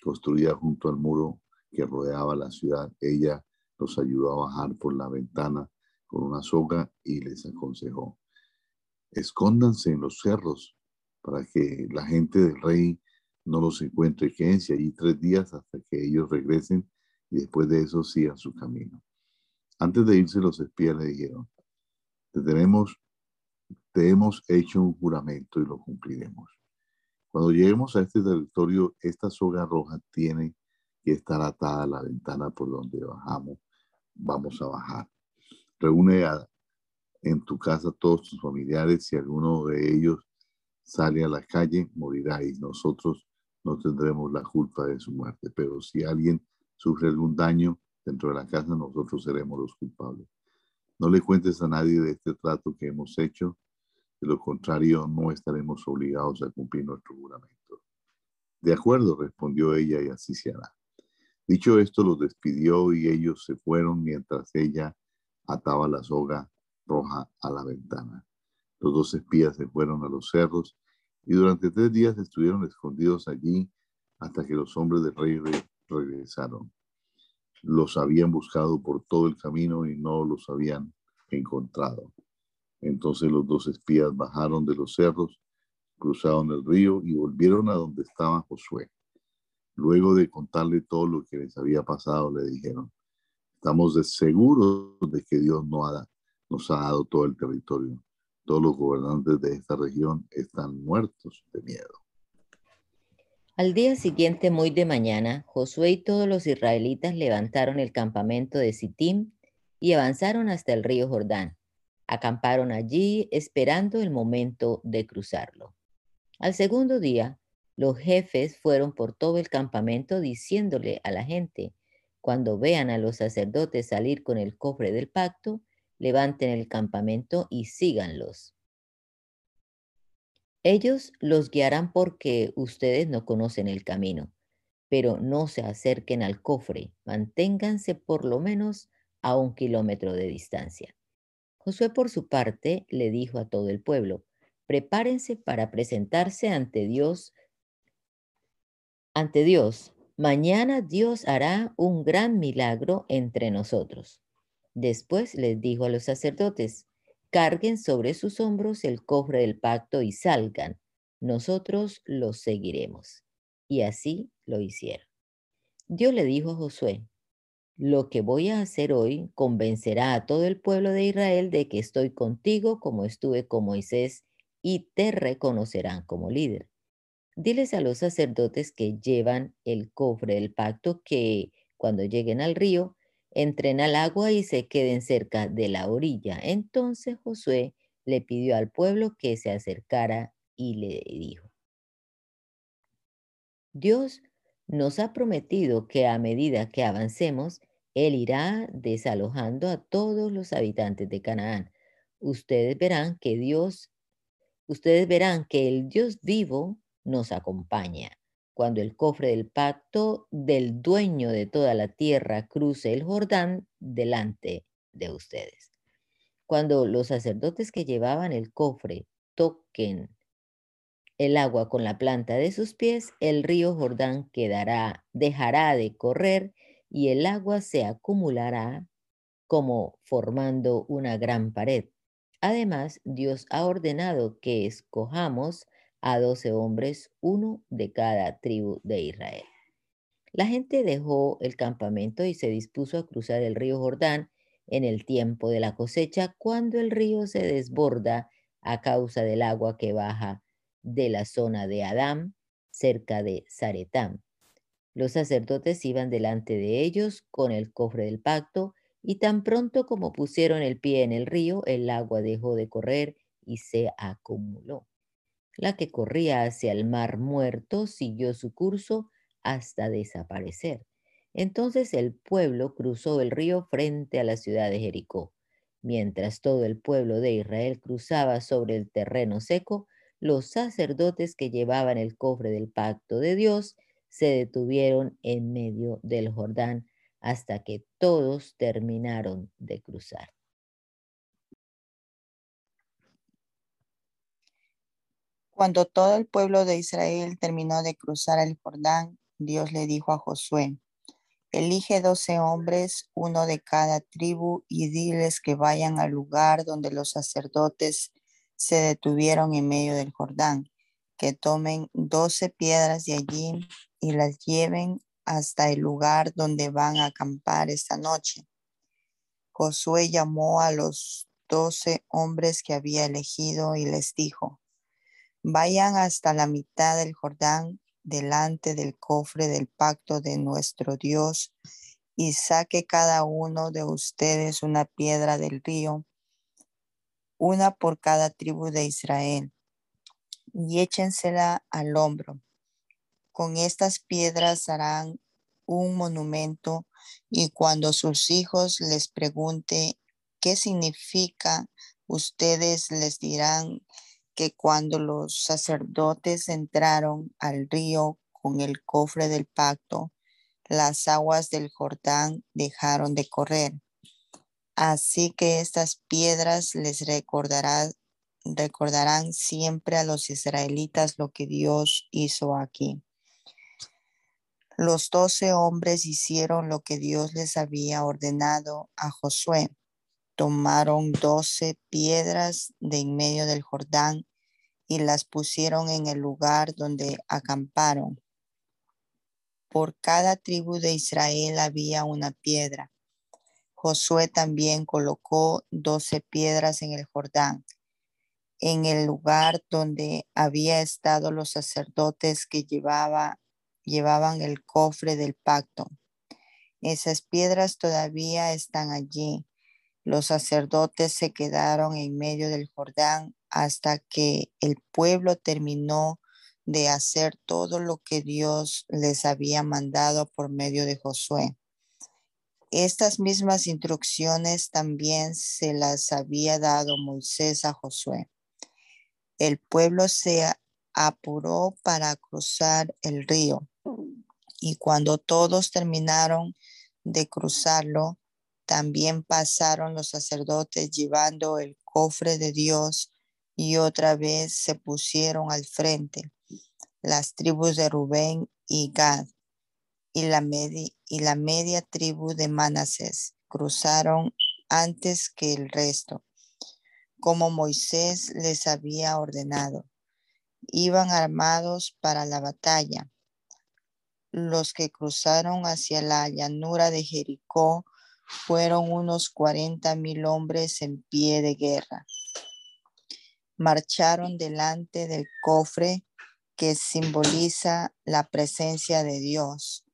construida junto al muro que rodeaba la ciudad, ella los ayudó a bajar por la ventana con una soga y les aconsejó, escóndanse en los cerros para que la gente del rey no los encuentre, quédense allí tres días hasta que ellos regresen y después de eso sigan su camino. Antes de irse los espías le dijeron, te, tenemos, te hemos hecho un juramento y lo cumpliremos. Cuando lleguemos a este territorio, esta soga roja tiene que estar atada a la ventana por donde bajamos vamos a bajar. Reúne en tu casa todos tus familiares. Si alguno de ellos sale a la calle, morirá y nosotros no tendremos la culpa de su muerte. Pero si alguien sufre algún daño dentro de la casa, nosotros seremos los culpables. No le cuentes a nadie de este trato que hemos hecho. De lo contrario, no estaremos obligados a cumplir nuestro juramento. De acuerdo, respondió ella, y así se hará. Dicho esto, los despidió y ellos se fueron mientras ella ataba la soga roja a la ventana. Los dos espías se fueron a los cerros y durante tres días estuvieron escondidos allí hasta que los hombres del rey regresaron. Los habían buscado por todo el camino y no los habían encontrado. Entonces los dos espías bajaron de los cerros, cruzaron el río y volvieron a donde estaba Josué. Luego de contarle todo lo que les había pasado, le dijeron, estamos seguros de que Dios no nos ha dado todo el territorio. Todos los gobernantes de esta región están muertos de miedo. Al día siguiente, muy de mañana, Josué y todos los israelitas levantaron el campamento de Sittim y avanzaron hasta el río Jordán. Acamparon allí esperando el momento de cruzarlo. Al segundo día, los jefes fueron por todo el campamento diciéndole a la gente, cuando vean a los sacerdotes salir con el cofre del pacto, levanten el campamento y síganlos. Ellos los guiarán porque ustedes no conocen el camino, pero no se acerquen al cofre, manténganse por lo menos a un kilómetro de distancia. Josué por su parte le dijo a todo el pueblo, prepárense para presentarse ante Dios. Ante Dios, mañana Dios hará un gran milagro entre nosotros. Después les dijo a los sacerdotes, carguen sobre sus hombros el cofre del pacto y salgan. Nosotros los seguiremos. Y así lo hicieron. Dios le dijo a Josué, lo que voy a hacer hoy convencerá a todo el pueblo de Israel de que estoy contigo como estuve con Moisés y te reconocerán como líder. Diles a los sacerdotes que llevan el cofre del pacto que cuando lleguen al río entren al agua y se queden cerca de la orilla. Entonces Josué le pidió al pueblo que se acercara y le dijo, Dios nos ha prometido que a medida que avancemos, Él irá desalojando a todos los habitantes de Canaán. Ustedes verán que Dios, ustedes verán que el Dios vivo nos acompaña cuando el cofre del pacto del dueño de toda la tierra cruce el Jordán delante de ustedes. Cuando los sacerdotes que llevaban el cofre toquen el agua con la planta de sus pies, el río Jordán quedará, dejará de correr y el agua se acumulará como formando una gran pared. Además, Dios ha ordenado que escojamos a doce hombres, uno de cada tribu de Israel. La gente dejó el campamento y se dispuso a cruzar el río Jordán en el tiempo de la cosecha, cuando el río se desborda a causa del agua que baja de la zona de Adán, cerca de Zaretán. Los sacerdotes iban delante de ellos con el cofre del pacto, y tan pronto como pusieron el pie en el río, el agua dejó de correr y se acumuló. La que corría hacia el mar muerto siguió su curso hasta desaparecer. Entonces el pueblo cruzó el río frente a la ciudad de Jericó. Mientras todo el pueblo de Israel cruzaba sobre el terreno seco, los sacerdotes que llevaban el cofre del pacto de Dios se detuvieron en medio del Jordán hasta que todos terminaron de cruzar. Cuando todo el pueblo de Israel terminó de cruzar el Jordán, Dios le dijo a Josué, elige doce hombres, uno de cada tribu, y diles que vayan al lugar donde los sacerdotes se detuvieron en medio del Jordán, que tomen doce piedras de allí y las lleven hasta el lugar donde van a acampar esta noche. Josué llamó a los doce hombres que había elegido y les dijo, Vayan hasta la mitad del Jordán delante del cofre del pacto de nuestro Dios y saque cada uno de ustedes una piedra del río, una por cada tribu de Israel, y échensela al hombro. Con estas piedras harán un monumento y cuando sus hijos les pregunte qué significa, ustedes les dirán que cuando los sacerdotes entraron al río con el cofre del pacto, las aguas del Jordán dejaron de correr. Así que estas piedras les recordarán, siempre a los israelitas lo que Dios hizo aquí. Los doce hombres hicieron lo que Dios les había ordenado a Josué tomaron doce piedras de en medio del Jordán y las pusieron en el lugar donde acamparon. Por cada tribu de Israel había una piedra. Josué también colocó doce piedras en el Jordán, en el lugar donde había estado los sacerdotes que llevaba llevaban el cofre del pacto. Esas piedras todavía están allí. Los sacerdotes se quedaron en medio del Jordán hasta que el pueblo terminó de hacer todo lo que Dios les había mandado por medio de Josué. Estas mismas instrucciones también se las había dado Moisés a Josué. El pueblo se apuró para cruzar el río y cuando todos terminaron de cruzarlo, también pasaron los sacerdotes llevando el cofre de Dios y otra vez se pusieron al frente las tribus de Rubén y Gad y la, y la media tribu de Manasés cruzaron antes que el resto, como Moisés les había ordenado. Iban armados para la batalla. Los que cruzaron hacia la llanura de Jericó fueron unos cuarenta mil hombres en pie de guerra. Marcharon delante del cofre que simboliza la presencia de Dios,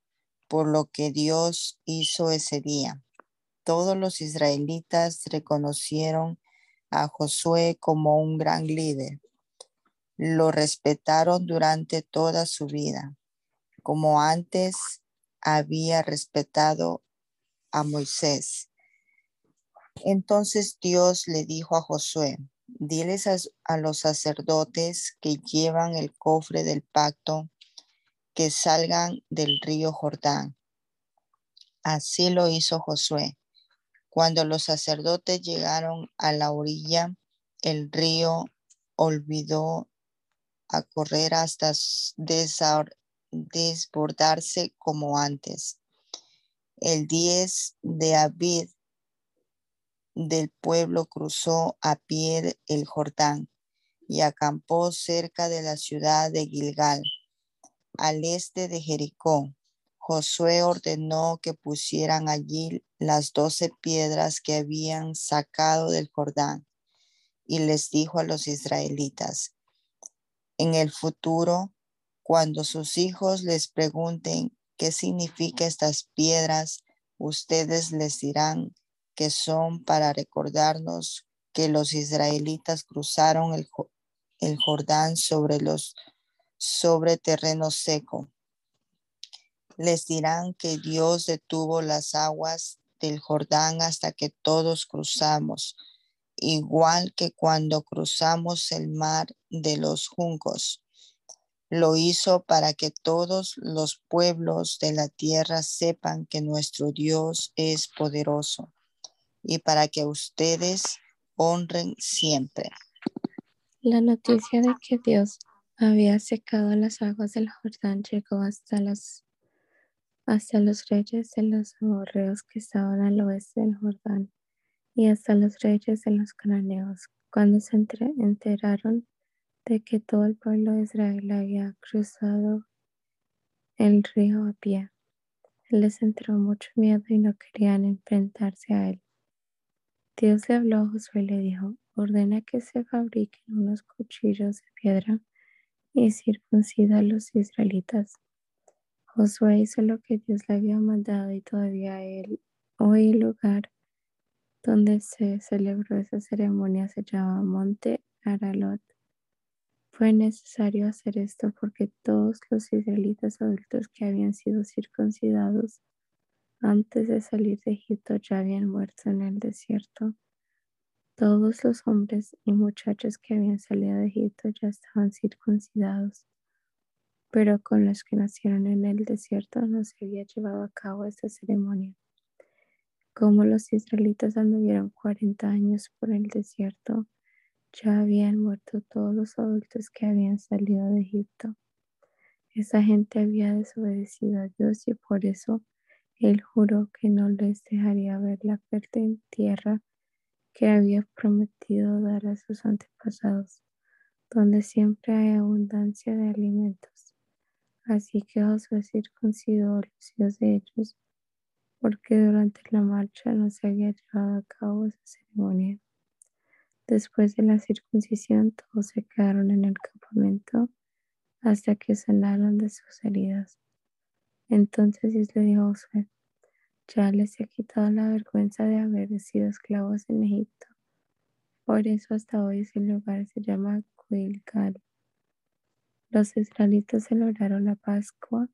por lo que Dios hizo ese día. Todos los israelitas reconocieron a Josué como un gran líder. Lo respetaron durante toda su vida, como antes había respetado a Moisés. Entonces Dios le dijo a Josué, diles a, los sacerdotes que llevan el cofre del pacto que salgan del río Jordán. Así lo hizo Josué. Cuando los sacerdotes llegaron a la orilla, el río olvidó a correr hasta desbordarse como antes. El 10 de Abid del pueblo cruzó a pie el Jordán y acampó cerca de la ciudad de Gilgal, al este de Jericó. Josué ordenó que pusieran allí las doce piedras que habían sacado del Jordán y les dijo a los israelitas, en el futuro, cuando sus hijos les pregunten qué significa estas piedras, ustedes les dirán que son para recordarnos que los israelitas cruzaron el, el Jordán sobre los sobre terreno seco. Les dirán que Dios detuvo las aguas del Jordán hasta que todos cruzamos, igual que cuando cruzamos el mar de los juncos. Lo hizo para que todos los pueblos de la tierra sepan que nuestro Dios es poderoso y para que ustedes honren siempre. La noticia de que Dios había secado las aguas del Jordán llegó hasta las hasta los reyes de los amorreos que estaban al oeste del Jordán y hasta los reyes de los cananeos, cuando se enteraron de que todo el pueblo de Israel había cruzado el río a pie. Les entró mucho miedo y no querían enfrentarse a él. Dios le habló a Josué y le dijo, ordena que se fabriquen unos cuchillos de piedra y circuncida a los israelitas. Josué hizo lo que Dios le había mandado y todavía él, hoy el lugar donde se celebró esa ceremonia se llama Monte Aralot. Fue necesario hacer esto porque todos los israelitas adultos que habían sido circuncidados antes de salir de Egipto ya habían muerto en el desierto. Todos los hombres y muchachos que habían salido de Egipto ya estaban circuncidados, pero con los que nacieron en el desierto no se había llevado a cabo esta ceremonia. Como los israelitas anduvieron 40 años por el desierto, ya habían muerto todos los adultos que habían salido de Egipto. Esa gente había desobedecido a Dios y por eso él juró que no les dejaría ver la fértil tierra que había prometido dar a sus antepasados, donde siempre hay abundancia de alimentos. Así que Josué circuncidó los hijos de ellos, porque durante la marcha no se había llevado a cabo esa ceremonia. Después de la circuncisión, todos se quedaron en el campamento hasta que sanaron de sus heridas. Entonces Dios le dijo a Josué, ya les he quitado la vergüenza de haber sido esclavos en Egipto. Por eso hasta hoy ese lugar se llama Gilgal. Los israelitas celebraron la Pascua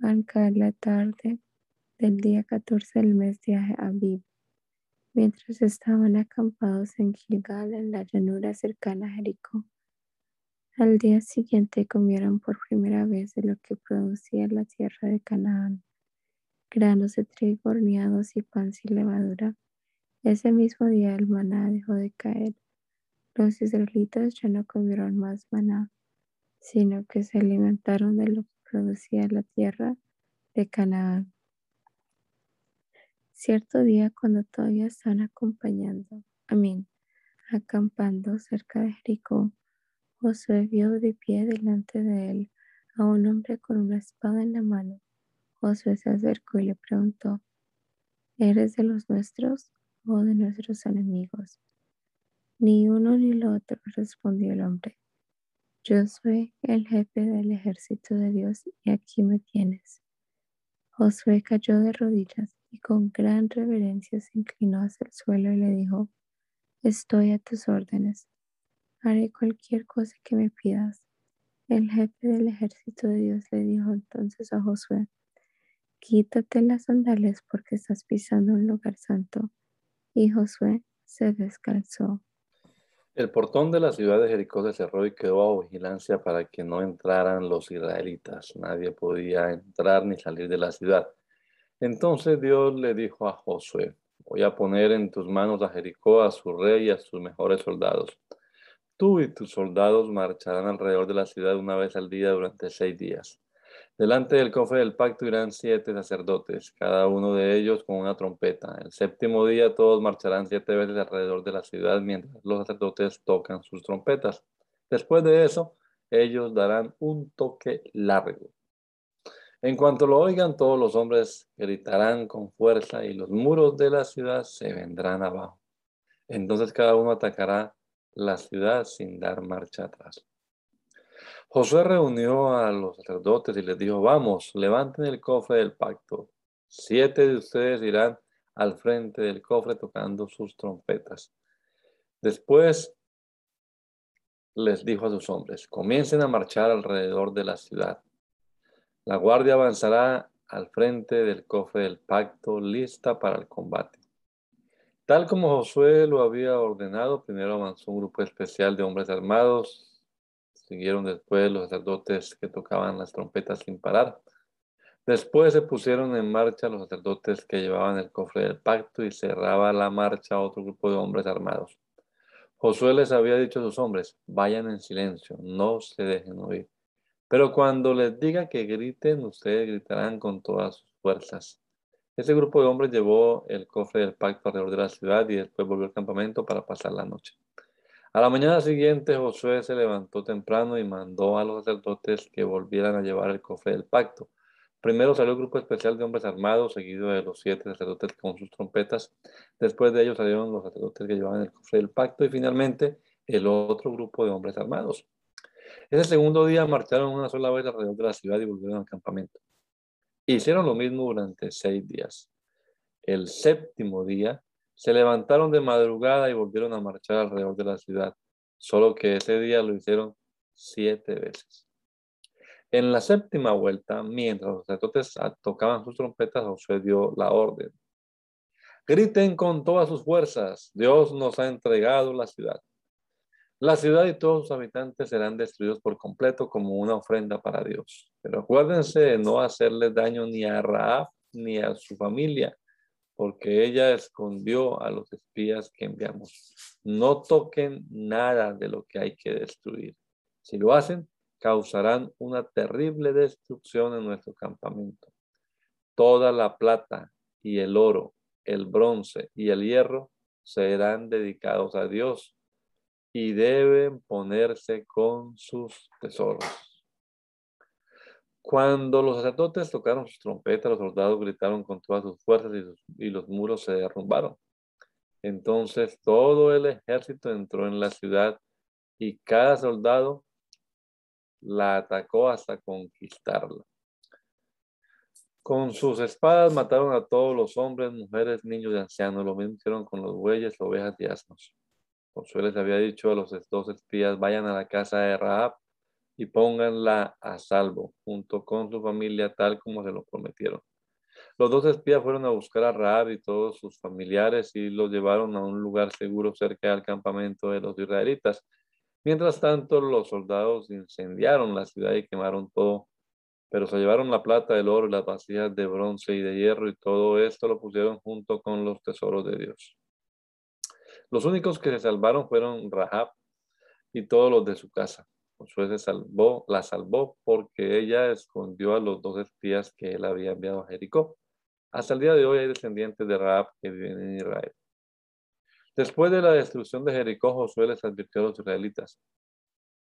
al caer la tarde del día 14 del mes de Aviv, mientras estaban acampados en Gilgal, en la llanura cercana a Jericó. Al día siguiente comieron por primera vez de lo que producía la tierra de Canaán, granos de trigo horneados y pan sin levadura. Ese mismo día el maná dejó de caer. Los israelitas ya no comieron más maná, sino que se alimentaron de lo que producía la tierra de Canaán. Cierto día, cuando todavía estaban acompañando, amén, acampando cerca de Jericó, Josué vio de pie delante de él a un hombre con una espada en la mano. Josué se acercó y le preguntó, ¿eres de los nuestros o de nuestros enemigos? Ni uno ni lo otro, respondió el hombre. Yo soy el jefe del ejército de Dios y aquí me tienes. Josué cayó de rodillas y con gran reverencia se inclinó hacia el suelo y le dijo, estoy a tus órdenes, haré cualquier cosa que me pidas. El jefe del ejército de Dios le dijo entonces a Josué, quítate las sandalias porque estás pisando un lugar santo. Y Josué se descalzó. El portón de la ciudad de Jericó se cerró y quedó a vigilancia para que no entraran los israelitas. Nadie podía entrar ni salir de la ciudad. Entonces Dios le dijo a Josué, voy a poner en tus manos a Jericó, a su rey y a sus mejores soldados. Tú y tus soldados marcharán alrededor de la ciudad una vez al día durante seis días. Delante del cofre del pacto irán siete sacerdotes, cada uno de ellos con una trompeta. El séptimo día todos marcharán siete veces alrededor de la ciudad mientras los sacerdotes tocan sus trompetas. Después de eso, ellos darán un toque largo. En cuanto lo oigan, todos los hombres gritarán con fuerza y los muros de la ciudad se vendrán abajo. Entonces cada uno atacará la ciudad sin dar marcha atrás. Josué reunió a los sacerdotes y les dijo, vamos, levanten el cofre del pacto. Siete de ustedes irán al frente del cofre tocando sus trompetas. Después les dijo a sus hombres, comiencen a marchar alrededor de la ciudad. La guardia avanzará al frente del cofre del pacto, lista para el combate. Tal como Josué lo había ordenado, primero avanzó un grupo especial de hombres armados, siguieron después los sacerdotes que tocaban las trompetas sin parar. Después se pusieron en marcha los sacerdotes que llevaban el cofre del pacto y cerraba la marcha otro grupo de hombres armados. Josué les había dicho a sus hombres, vayan en silencio, no se dejen oír. Pero cuando les diga que griten, ustedes gritarán con todas sus fuerzas. Ese grupo de hombres llevó el cofre del pacto alrededor de la ciudad y después volvió al campamento para pasar la noche. A la mañana siguiente Josué se levantó temprano y mandó a los sacerdotes que volvieran a llevar el cofre del pacto. Primero salió el grupo especial de hombres armados, seguido de los siete sacerdotes con sus trompetas. Después de ellos salieron los sacerdotes que llevaban el cofre del pacto y finalmente el otro grupo de hombres armados. Ese segundo día marcharon una sola vez alrededor de la ciudad y volvieron al campamento. Hicieron lo mismo durante seis días. El séptimo día se levantaron de madrugada y volvieron a marchar alrededor de la ciudad, solo que ese día lo hicieron siete veces. En la séptima vuelta, mientras los sacerdotes tocaban sus trompetas, Josué dio la orden. Griten con todas sus fuerzas, Dios nos ha entregado la ciudad. La ciudad y todos sus habitantes serán destruidos por completo como una ofrenda para Dios. Pero acuérdense de no hacerle daño ni a Raab ni a su familia, porque ella escondió a los espías que enviamos. No toquen nada de lo que hay que destruir. Si lo hacen, causarán una terrible destrucción en nuestro campamento. Toda la plata y el oro, el bronce y el hierro serán dedicados a Dios y deben ponerse con sus tesoros. Cuando los sacerdotes tocaron sus trompetas, los soldados gritaron con todas sus fuerzas y, los muros se derrumbaron. Entonces todo el ejército entró en la ciudad y cada soldado la atacó hasta conquistarla. Con sus espadas mataron a todos los hombres, mujeres, niños y ancianos. Lo mismo hicieron con los bueyes, ovejas y asnos. Josué les había dicho a los dos espías, vayan a la casa de Rahab y pónganla a salvo, junto con su familia, tal como se lo prometieron. Los dos espías fueron a buscar a Rahab y todos sus familiares y los llevaron a un lugar seguro cerca del campamento de los israelitas. Mientras tanto, los soldados incendiaron la ciudad y quemaron todo, pero se llevaron la plata, el oro, las vasijas de bronce y de hierro y todo esto lo pusieron junto con los tesoros de Dios. Los únicos que se salvaron fueron Rahab y todos los de su casa. Josué se salvó, la salvó porque ella escondió a los dos espías que él había enviado a Jericó. Hasta el día de hoy hay descendientes de Rahab que viven en Israel. Después de la destrucción de Jericó, Josué les advirtió a los israelitas,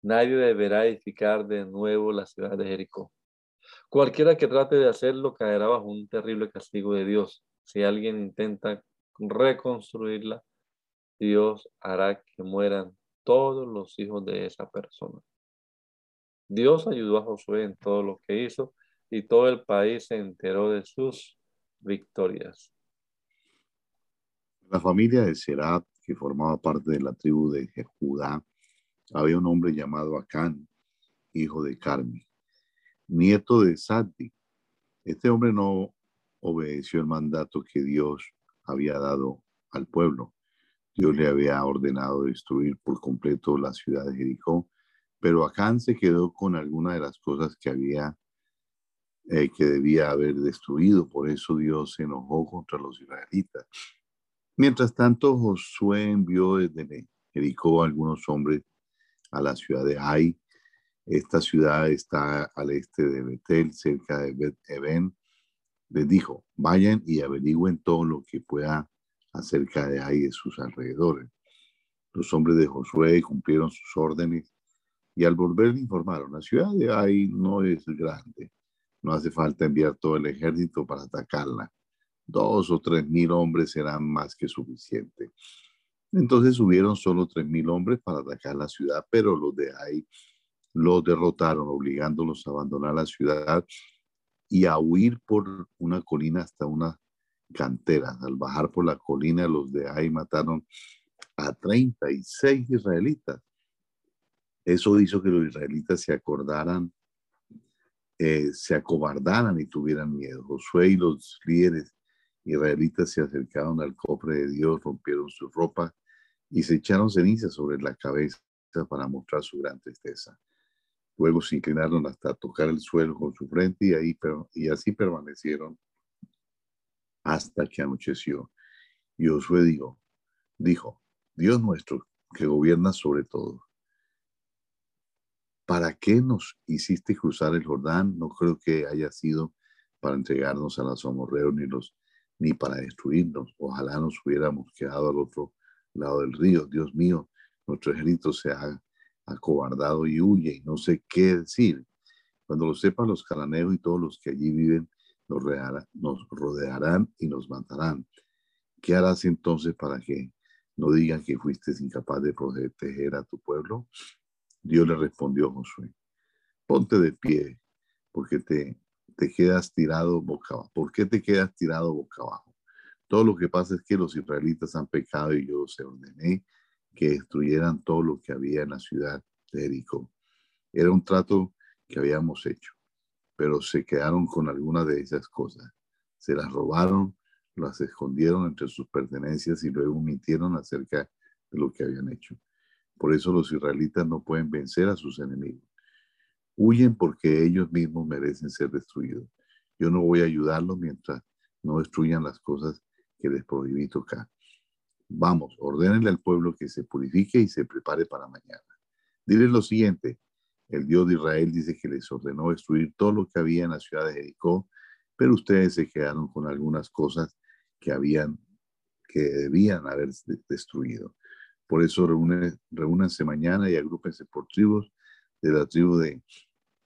nadie deberá edificar de nuevo la ciudad de Jericó. Cualquiera que trate de hacerlo caerá bajo un terrible castigo de Dios. Si alguien intenta reconstruirla, Dios hará que mueran todos los hijos de esa persona. Dios ayudó a Josué en todo lo que hizo y todo el país se enteró de sus victorias. La familia de Serat, que formaba parte de la tribu de Judá, había un hombre llamado Acán, hijo de Carmi, nieto de Sadi. Este hombre no obedeció el mandato que Dios había dado al pueblo. Dios le había ordenado destruir por completo la ciudad de Jericó, pero Acán se quedó con alguna de las cosas que había eh, que debía haber destruido. Por eso Dios se enojó contra los israelitas. Mientras tanto, Josué envió desde Jericó algunos hombres a la ciudad de Ai. Esta ciudad está al este de Betel, cerca de Bet Eben. Les dijo, vayan y averigüen todo lo que pueda acerca de Ai y de sus alrededores. Los hombres de Josué cumplieron sus órdenes y al volver le informaron, la ciudad de Ai no es grande, no hace falta enviar todo el ejército para atacarla dos o tres mil hombres serán más que suficiente. Entonces subieron solo tres mil hombres para atacar la ciudad, pero los de ahí los derrotaron, obligándolos a abandonar la ciudad y a huir por una colina hasta una cantera. Al bajar por la colina, los de ahí mataron a 36 israelitas. Eso hizo que los israelitas se acordaran, eh, se acobardaran y tuvieran miedo. Josué y los líderes israelitas se acercaron al cofre de Dios, rompieron su ropa y se echaron cenizas sobre la cabeza para mostrar su gran tristeza. Luego se inclinaron hasta tocar el suelo con su frente y, ahí, y así permanecieron hasta que anocheció. Y Josué dijo, dijo, Dios nuestro, que gobierna sobre todo, ¿para qué nos hiciste cruzar el Jordán? No creo que haya sido para entregarnos a los amorreos ni los ni para destruirnos. Ojalá nos hubiéramos quedado al otro lado del río. Dios mío, nuestro ejército se ha acobardado y huye y no sé qué decir. Cuando lo sepan los cananeos y todos los que allí viven, nos rodearán, y nos matarán. ¿Qué harás entonces para que no digan que fuiste incapaz de proteger a tu pueblo? Dios le respondió a Josué, ponte de pie, porque te te quedas tirado boca abajo? ¿Por qué te quedas tirado boca abajo? Todo lo que pasa es que los israelitas han pecado y yo se ordené que destruyeran todo lo que había en la ciudad de Jericó. Era un trato que habíamos hecho, pero se quedaron con alguna de esas cosas. Se las robaron, las escondieron entre sus pertenencias y luego mintieron acerca de lo que habían hecho. Por eso los israelitas no pueden vencer a sus enemigos. Huyen porque ellos mismos merecen ser destruidos. Yo no voy a ayudarlos mientras no destruyan las cosas que les prohibí tocar. Vamos, ordénenle al pueblo que se purifique y se prepare para mañana. Dile lo siguiente, el Dios de Israel dice que les ordenó destruir todo lo que había en la ciudad de Jericó, pero ustedes se quedaron con algunas cosas que habían, que debían haber destruido. Por eso reúnense mañana y agrúpense por tribus de la tribu de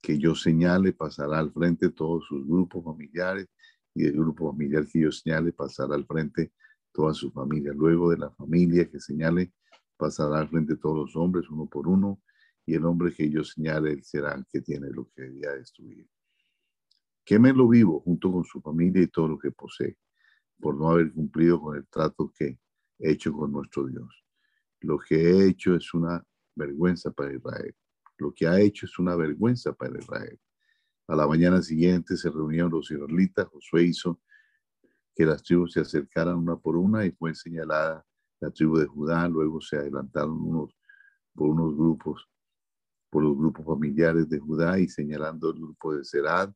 que yo señale pasará al frente todos sus grupos familiares y el grupo familiar que yo señale pasará al frente toda su familia. Luego de la familia que señale pasará al frente todos los hombres uno por uno y el hombre que yo señale será el que tiene lo que debía destruir. Quémelo vivo junto con su familia y todo lo que posee, por no haber cumplido con el trato que he hecho con nuestro Dios. Lo que he hecho es una vergüenza para Israel. Lo que ha hecho es una vergüenza para Israel. A la mañana siguiente se reunieron los israelitas. Josué hizo que las tribus se acercaran una por una y fue señalada la tribu de Judá. Luego se adelantaron unos por unos grupos, por los grupos familiares de Judá y señalando el grupo de Serad.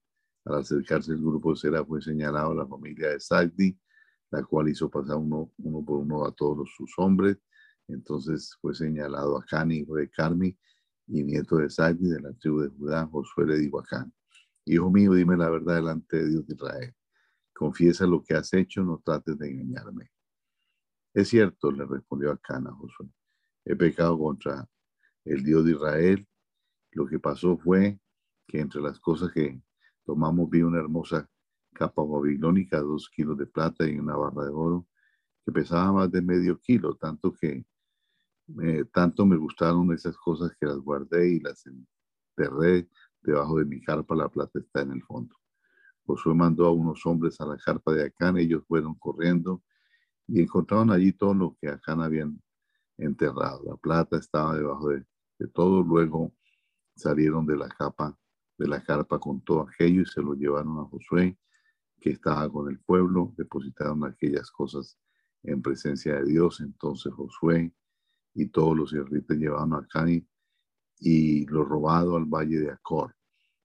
Al acercarse el grupo de Serad fue señalado la familia de Sagdi, la cual hizo pasar uno, por uno a todos sus hombres. Entonces fue señalado a Cani, hijo de Carmi, y nieto de Sagdi, de la tribu de Judá. Josué le dijo a Can, Hijo mío, dime la verdad delante de Dios de Israel. Confiesa lo que has hecho, no trates de engañarme. Es cierto, le respondió a Josué. He pecado contra el Dios de Israel. Lo que pasó fue que entre las cosas que tomamos vi una hermosa capa babilónica, dos kilos de plata y una barra de oro que pesaba más de medio kilo, tanto que tanto me gustaron esas cosas que las guardé y las enterré debajo de mi carpa, la plata está en el fondo. Josué mandó a unos hombres a la carpa de Acán, ellos fueron corriendo y encontraron allí todo lo que Acán habían enterrado. La plata estaba debajo de, de todo, luego salieron de la capa, de la carpa con todo aquello y se lo llevaron a Josué, que estaba con el pueblo, depositaron aquellas cosas en presencia de Dios. Entonces Josué y todos los israelitas llevaron a Acán y lo robado al valle de Acor.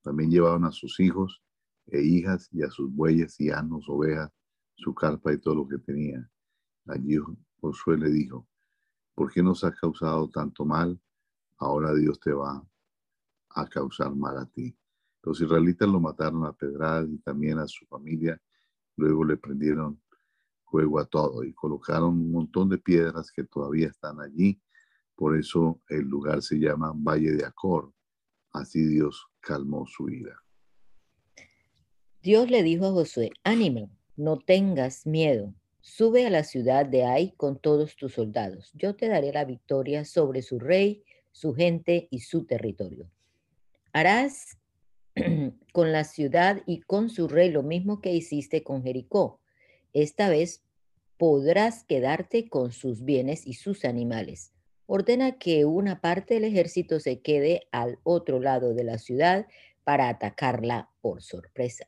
También llevaron a sus hijos e hijas y a sus bueyes y asnos, ovejas, su carpa y todo lo que tenía. Allí Josué le dijo, ¿por qué nos has causado tanto mal? Ahora Dios te va a causar mal a ti. Los israelitas lo mataron a pedradas y también a su familia. Luego le prendieron fuego a todo y colocaron un montón de piedras que todavía están allí. Por eso el lugar se llama Valle de Acor. Así Dios calmó su ira. Dios le dijo a Josué, ánimo, no tengas miedo, sube a la ciudad de Ai con todos tus soldados. Yo te daré la victoria sobre su rey, su gente y su territorio. Harás [CLEARS THROAT] con la ciudad y con su rey lo mismo que hiciste con Jericó. Esta vez podrás quedarte con sus bienes y sus animales ordena que una parte del ejército se quede al otro lado de la ciudad para atacarla por sorpresa.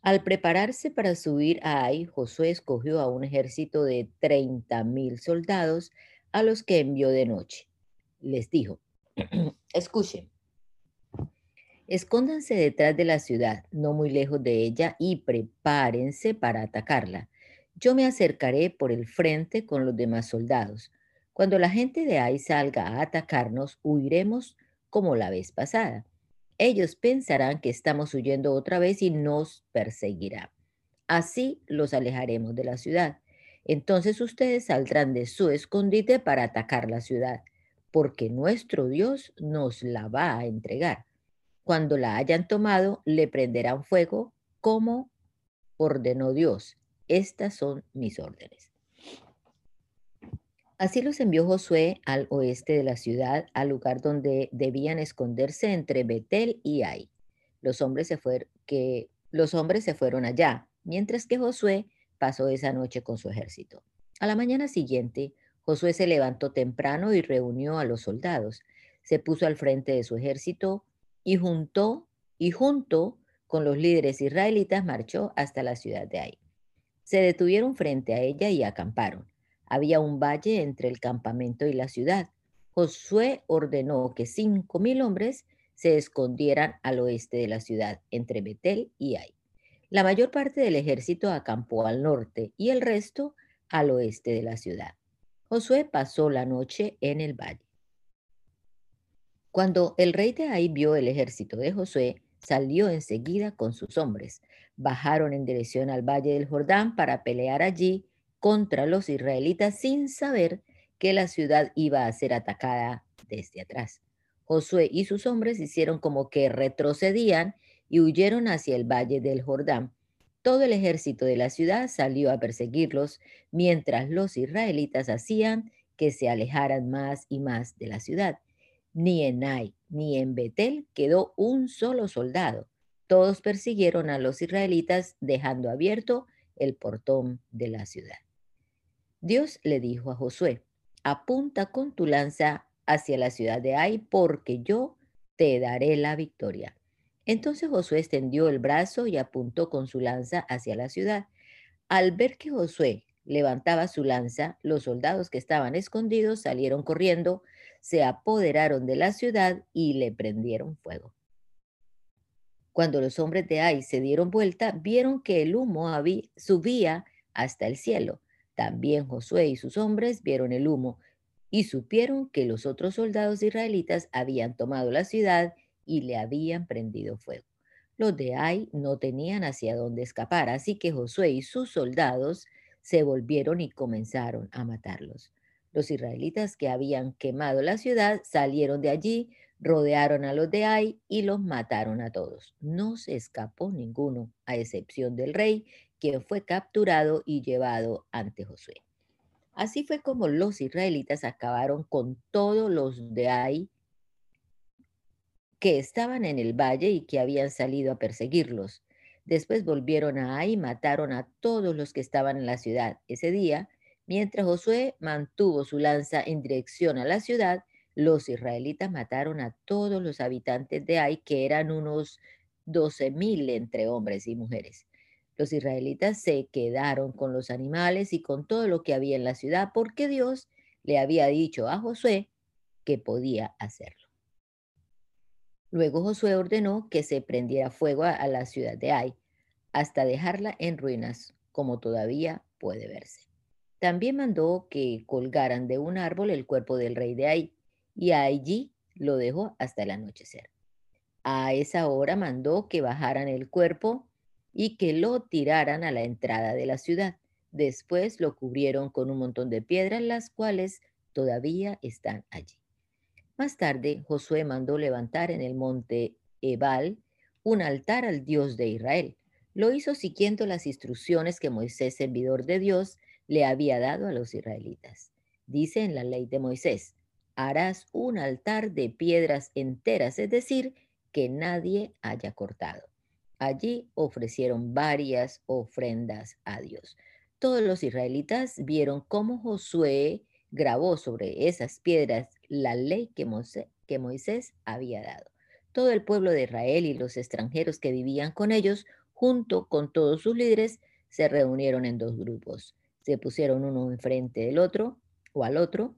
Al prepararse para subir a Ai, Josué escogió a un ejército de 30 mil soldados a los que envió de noche. Les dijo, [CLEARS THROAT] escuchen, escóndanse detrás de la ciudad, no muy lejos de ella, y prepárense para atacarla. Yo me acercaré por el frente con los demás soldados. Cuando la gente de ahí salga a atacarnos, huiremos como la vez pasada. Ellos pensarán que estamos huyendo otra vez y nos perseguirán. Así los alejaremos de la ciudad. Entonces ustedes saldrán de su escondite para atacar la ciudad, porque nuestro Dios nos la va a entregar. Cuando la hayan tomado, le prenderán fuego como ordenó Dios. Estas son mis órdenes. Así los envió Josué al oeste de la ciudad, al lugar donde debían esconderse entre Betel y Ai. Los hombres se, los hombres se fueron allá, mientras que Josué pasó esa noche con su ejército. A la mañana siguiente, Josué se levantó temprano y reunió a los soldados. Se puso al frente de su ejército y juntó y junto con los líderes israelitas marchó hasta la ciudad de Ai. Se detuvieron frente a ella y acamparon. Había un valle entre el campamento y la ciudad. Josué ordenó que cinco mil hombres se escondieran al oeste de la ciudad, entre Betel y Ai. La mayor parte del ejército acampó al norte y el resto al oeste de la ciudad. Josué pasó la noche en el valle. Cuando el rey de Ai vio el ejército de Josué, salió enseguida con sus hombres. Bajaron en dirección al valle del Jordán para pelear allí contra los israelitas sin saber que la ciudad iba a ser atacada desde atrás. Josué y sus hombres hicieron como que retrocedían y huyeron hacia el valle del Jordán. Todo el ejército de la ciudad salió a perseguirlos, mientras los israelitas hacían que se alejaran más y más de la ciudad. Ni en Ai ni en Betel quedó un solo soldado. Todos persiguieron a los israelitas dejando abierto el portón de la ciudad. Dios le dijo a Josué, apunta con tu lanza hacia la ciudad de Ai, porque yo te daré la victoria. Entonces Josué extendió el brazo y apuntó con su lanza hacia la ciudad. Al ver que Josué levantaba su lanza, los soldados que estaban escondidos salieron corriendo, se apoderaron de la ciudad y le prendieron fuego. Cuando los hombres de Ai se dieron vuelta, vieron que el humo subía hasta el cielo. También Josué y sus hombres vieron el humo y supieron que los otros soldados israelitas habían tomado la ciudad y le habían prendido fuego. Los de Ai no tenían hacia dónde escapar, así que Josué y sus soldados se volvieron y comenzaron a matarlos. Los israelitas que habían quemado la ciudad salieron de allí, rodearon a los de Ai y los mataron a todos. No se escapó ninguno, a excepción del rey, quien fue capturado y llevado ante Josué. Así fue como los israelitas acabaron con todos los de Ai que estaban en el valle y que habían salido a perseguirlos. Después volvieron a Ai y mataron a todos los que estaban en la ciudad. Ese día, mientras Josué mantuvo su lanza en dirección a la ciudad, los israelitas mataron a todos los habitantes de Ai, que eran unos doce mil entre hombres y mujeres. Los israelitas se quedaron con los animales y con todo lo que había en la ciudad porque Dios le había dicho a Josué que podía hacerlo. Luego Josué ordenó que se prendiera fuego a, la ciudad de Ai hasta dejarla en ruinas, como todavía puede verse. También mandó que colgaran de un árbol el cuerpo del rey de Ai y allí lo dejó hasta el anochecer. A esa hora mandó que bajaran el cuerpo y que lo tiraran a la entrada de la ciudad. Después lo cubrieron con un montón de piedras, las cuales todavía están allí. Más tarde, Josué mandó levantar en el monte Ebal un altar al Dios de Israel. Lo hizo siguiendo las instrucciones que Moisés, servidor de Dios, le había dado a los israelitas. Dice en la ley de Moisés, harás un altar de piedras enteras, es decir, que nadie haya cortado. Allí ofrecieron varias ofrendas a Dios. Todos los israelitas vieron cómo Josué grabó sobre esas piedras la ley que Moisés, había dado. Todo el pueblo de Israel y los extranjeros que vivían con ellos, junto con todos sus líderes, se reunieron en dos grupos. Se pusieron uno enfrente del otro o al otro,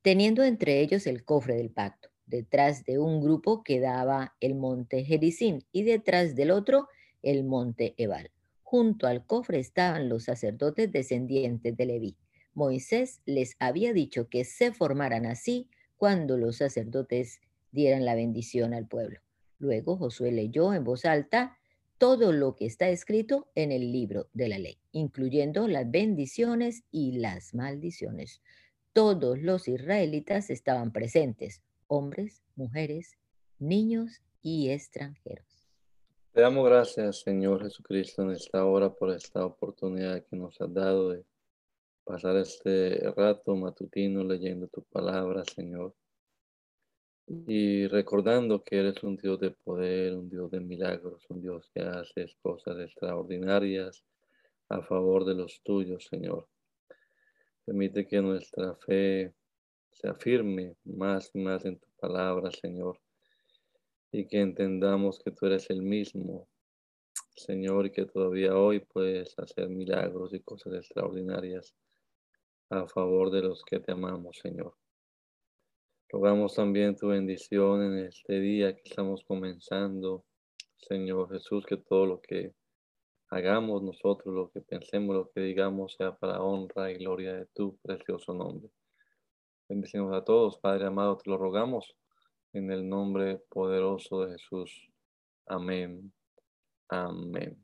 teniendo entre ellos el cofre del pacto. Detrás de un grupo quedaba el monte Gerizim y detrás del otro el monte Ebal. Junto al cofre estaban los sacerdotes descendientes de Leví. Moisés les había dicho que se formaran así cuando los sacerdotes dieran la bendición al pueblo. Luego Josué leyó en voz alta todo lo que está escrito en el libro de la ley, incluyendo las bendiciones y las maldiciones. Todos los israelitas estaban presentes, hombres, mujeres, niños y extranjeros. Te damos gracias, Señor Jesucristo, en esta hora por esta oportunidad que nos has dado de pasar este rato matutino leyendo tu palabra, Señor. Y recordando que eres un Dios de poder, un Dios de milagros, un Dios que hace cosas extraordinarias a favor de los tuyos, Señor. Permite que nuestra fe se afirme más y más en tu palabra, Señor. Y que entendamos que tú eres el mismo, Señor, y que todavía hoy puedes hacer milagros y cosas extraordinarias a favor de los que te amamos, Señor. Rogamos también tu bendición en este día que estamos comenzando, Señor Jesús, que todo lo que hagamos nosotros, lo que pensemos, lo que digamos, sea para honra y gloria de tu precioso nombre. Bendecimos a todos, Padre amado, te lo rogamos en el nombre poderoso de Jesús. Amén. Amén.